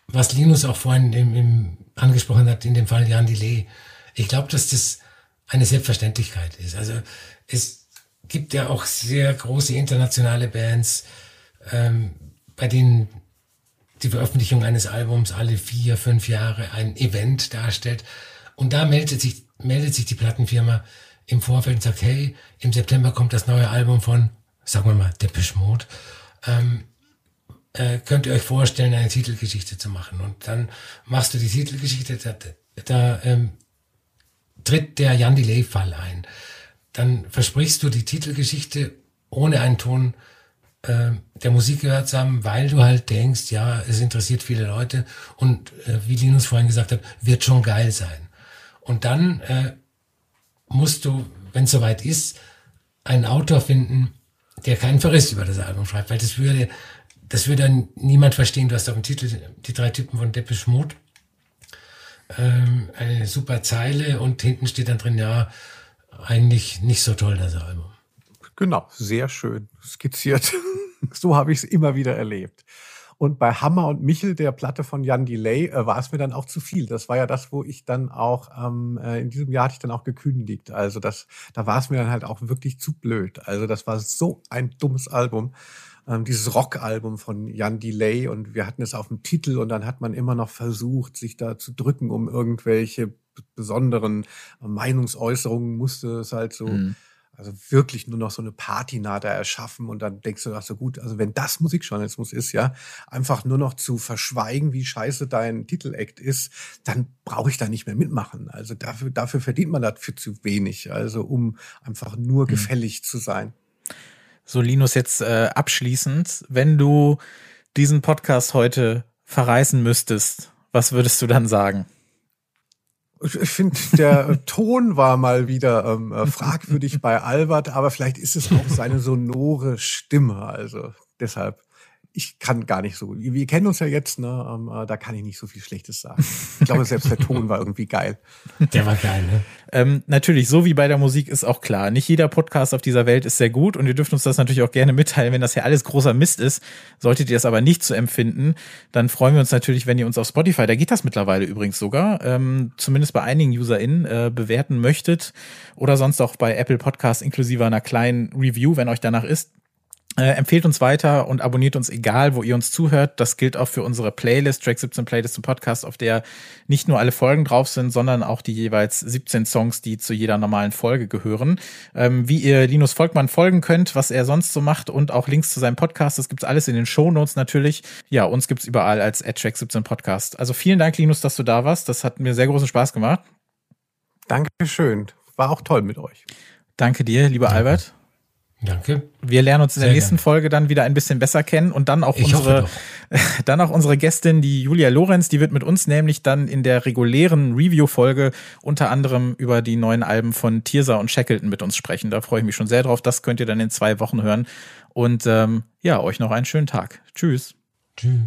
S3: was Linus auch vorhin im, im angesprochen hat, in dem Fall Jan Delay, ich glaube, dass das eine Selbstverständlichkeit ist. Also es gibt ja auch sehr große internationale Bands, ähm, bei denen die Veröffentlichung eines Albums alle vier, fünf Jahre ein Event darstellt. Und da meldet sich, meldet sich die Plattenfirma im Vorfeld und sagt, hey, im September kommt das neue Album von, sagen wir mal, Depeche Mode. Ähm, äh, könnt ihr euch vorstellen, eine Titelgeschichte zu machen? Und dann machst du die Titelgeschichte, da, da ähm, tritt der Jan Delay-Fall ein. Dann versprichst du die Titelgeschichte ohne einen Ton äh, der Musik gehört zu haben, weil du halt denkst, ja, es interessiert viele Leute und äh, wie Linus vorhin gesagt hat, wird schon geil sein. Und dann äh, musst du, wenn es soweit ist, einen Autor finden, der keinen Verriss über das Album schreibt, weil das würde, das würde dann niemand verstehen. Du hast auf dem Titel die drei Typen von Depeche Mode, ähm, eine super Zeile und hinten steht dann drin, ja, eigentlich nicht so toll das Album.
S1: Genau, sehr schön skizziert. so habe ich es immer wieder erlebt. Und bei Hammer und Michel, der Platte von Jan Delay, äh, war es mir dann auch zu viel. Das war ja das, wo ich dann auch, ähm, äh, in diesem Jahr hatte ich dann auch gekündigt. Also das, da war es mir dann halt auch wirklich zu blöd. Also das war so ein dummes Album. Ähm, dieses Rock-Album von Jan Delay und wir hatten es auf dem Titel und dann hat man immer noch versucht, sich da zu drücken, um irgendwelche besonderen Meinungsäußerungen musste es halt so. Mhm also wirklich nur noch so eine Patina erschaffen und dann denkst du ach so gut, also wenn das Musikjournalismus ist, ja, einfach nur noch zu verschweigen, wie scheiße dein Titelakt ist, dann brauche ich da nicht mehr mitmachen. Also dafür, dafür verdient man dafür zu wenig, also um einfach nur mhm. gefällig mhm. zu sein.
S2: So, Linus, jetzt äh, abschließend, wenn du diesen Podcast heute verreißen müsstest, was würdest du dann sagen?
S1: Ich finde, der Ton war mal wieder ähm, äh, fragwürdig bei Albert, aber vielleicht ist es auch seine sonore Stimme. Also deshalb ich kann gar nicht so. Wir kennen uns ja jetzt, ne? Ähm, äh, da kann ich nicht so viel Schlechtes sagen. Ich glaube, selbst der Ton war irgendwie geil.
S3: Der war geil, ne?
S2: Ähm, natürlich, so wie bei der Musik ist auch klar. Nicht jeder Podcast auf dieser Welt ist sehr gut und ihr dürft uns das natürlich auch gerne mitteilen, wenn das hier alles großer Mist ist. Solltet ihr das aber nicht so empfinden, dann freuen wir uns natürlich, wenn ihr uns auf Spotify, da geht das mittlerweile übrigens sogar, ähm, zumindest bei einigen UserInnen äh, bewerten möchtet oder sonst auch bei Apple Podcasts inklusive einer kleinen Review, wenn euch danach ist. Äh, empfehlt uns weiter und abonniert uns egal, wo ihr uns zuhört. Das gilt auch für unsere Playlist, Track 17 Playlist zum Podcast, auf der nicht nur alle Folgen drauf sind, sondern auch die jeweils 17 Songs, die zu jeder normalen Folge gehören. Ähm, wie ihr Linus Volkmann folgen könnt, was er sonst so macht und auch Links zu seinem Podcast, das gibt's alles in den Show Notes natürlich. Ja, uns gibt's überall als Track 17 Podcast. Also vielen Dank, Linus, dass du da warst. Das hat mir sehr großen Spaß gemacht.
S1: Dankeschön. War auch toll mit euch.
S2: Danke dir, lieber Albert.
S3: Danke.
S2: Wir lernen uns in Sehr der nächsten gerne. Folge dann wieder ein bisschen besser kennen und dann auch ich unsere, dann auch unsere Gästin, die Julia Lorenz, die wird mit uns nämlich dann in der regulären Review-Folge unter anderem über die neuen Alben von Tirsa und Shackleton mit uns sprechen. Da freue ich mich schon sehr drauf. Das könnt ihr dann in zwei Wochen hören. Und ähm, ja, euch noch einen schönen Tag. Tschüss. Tschüss.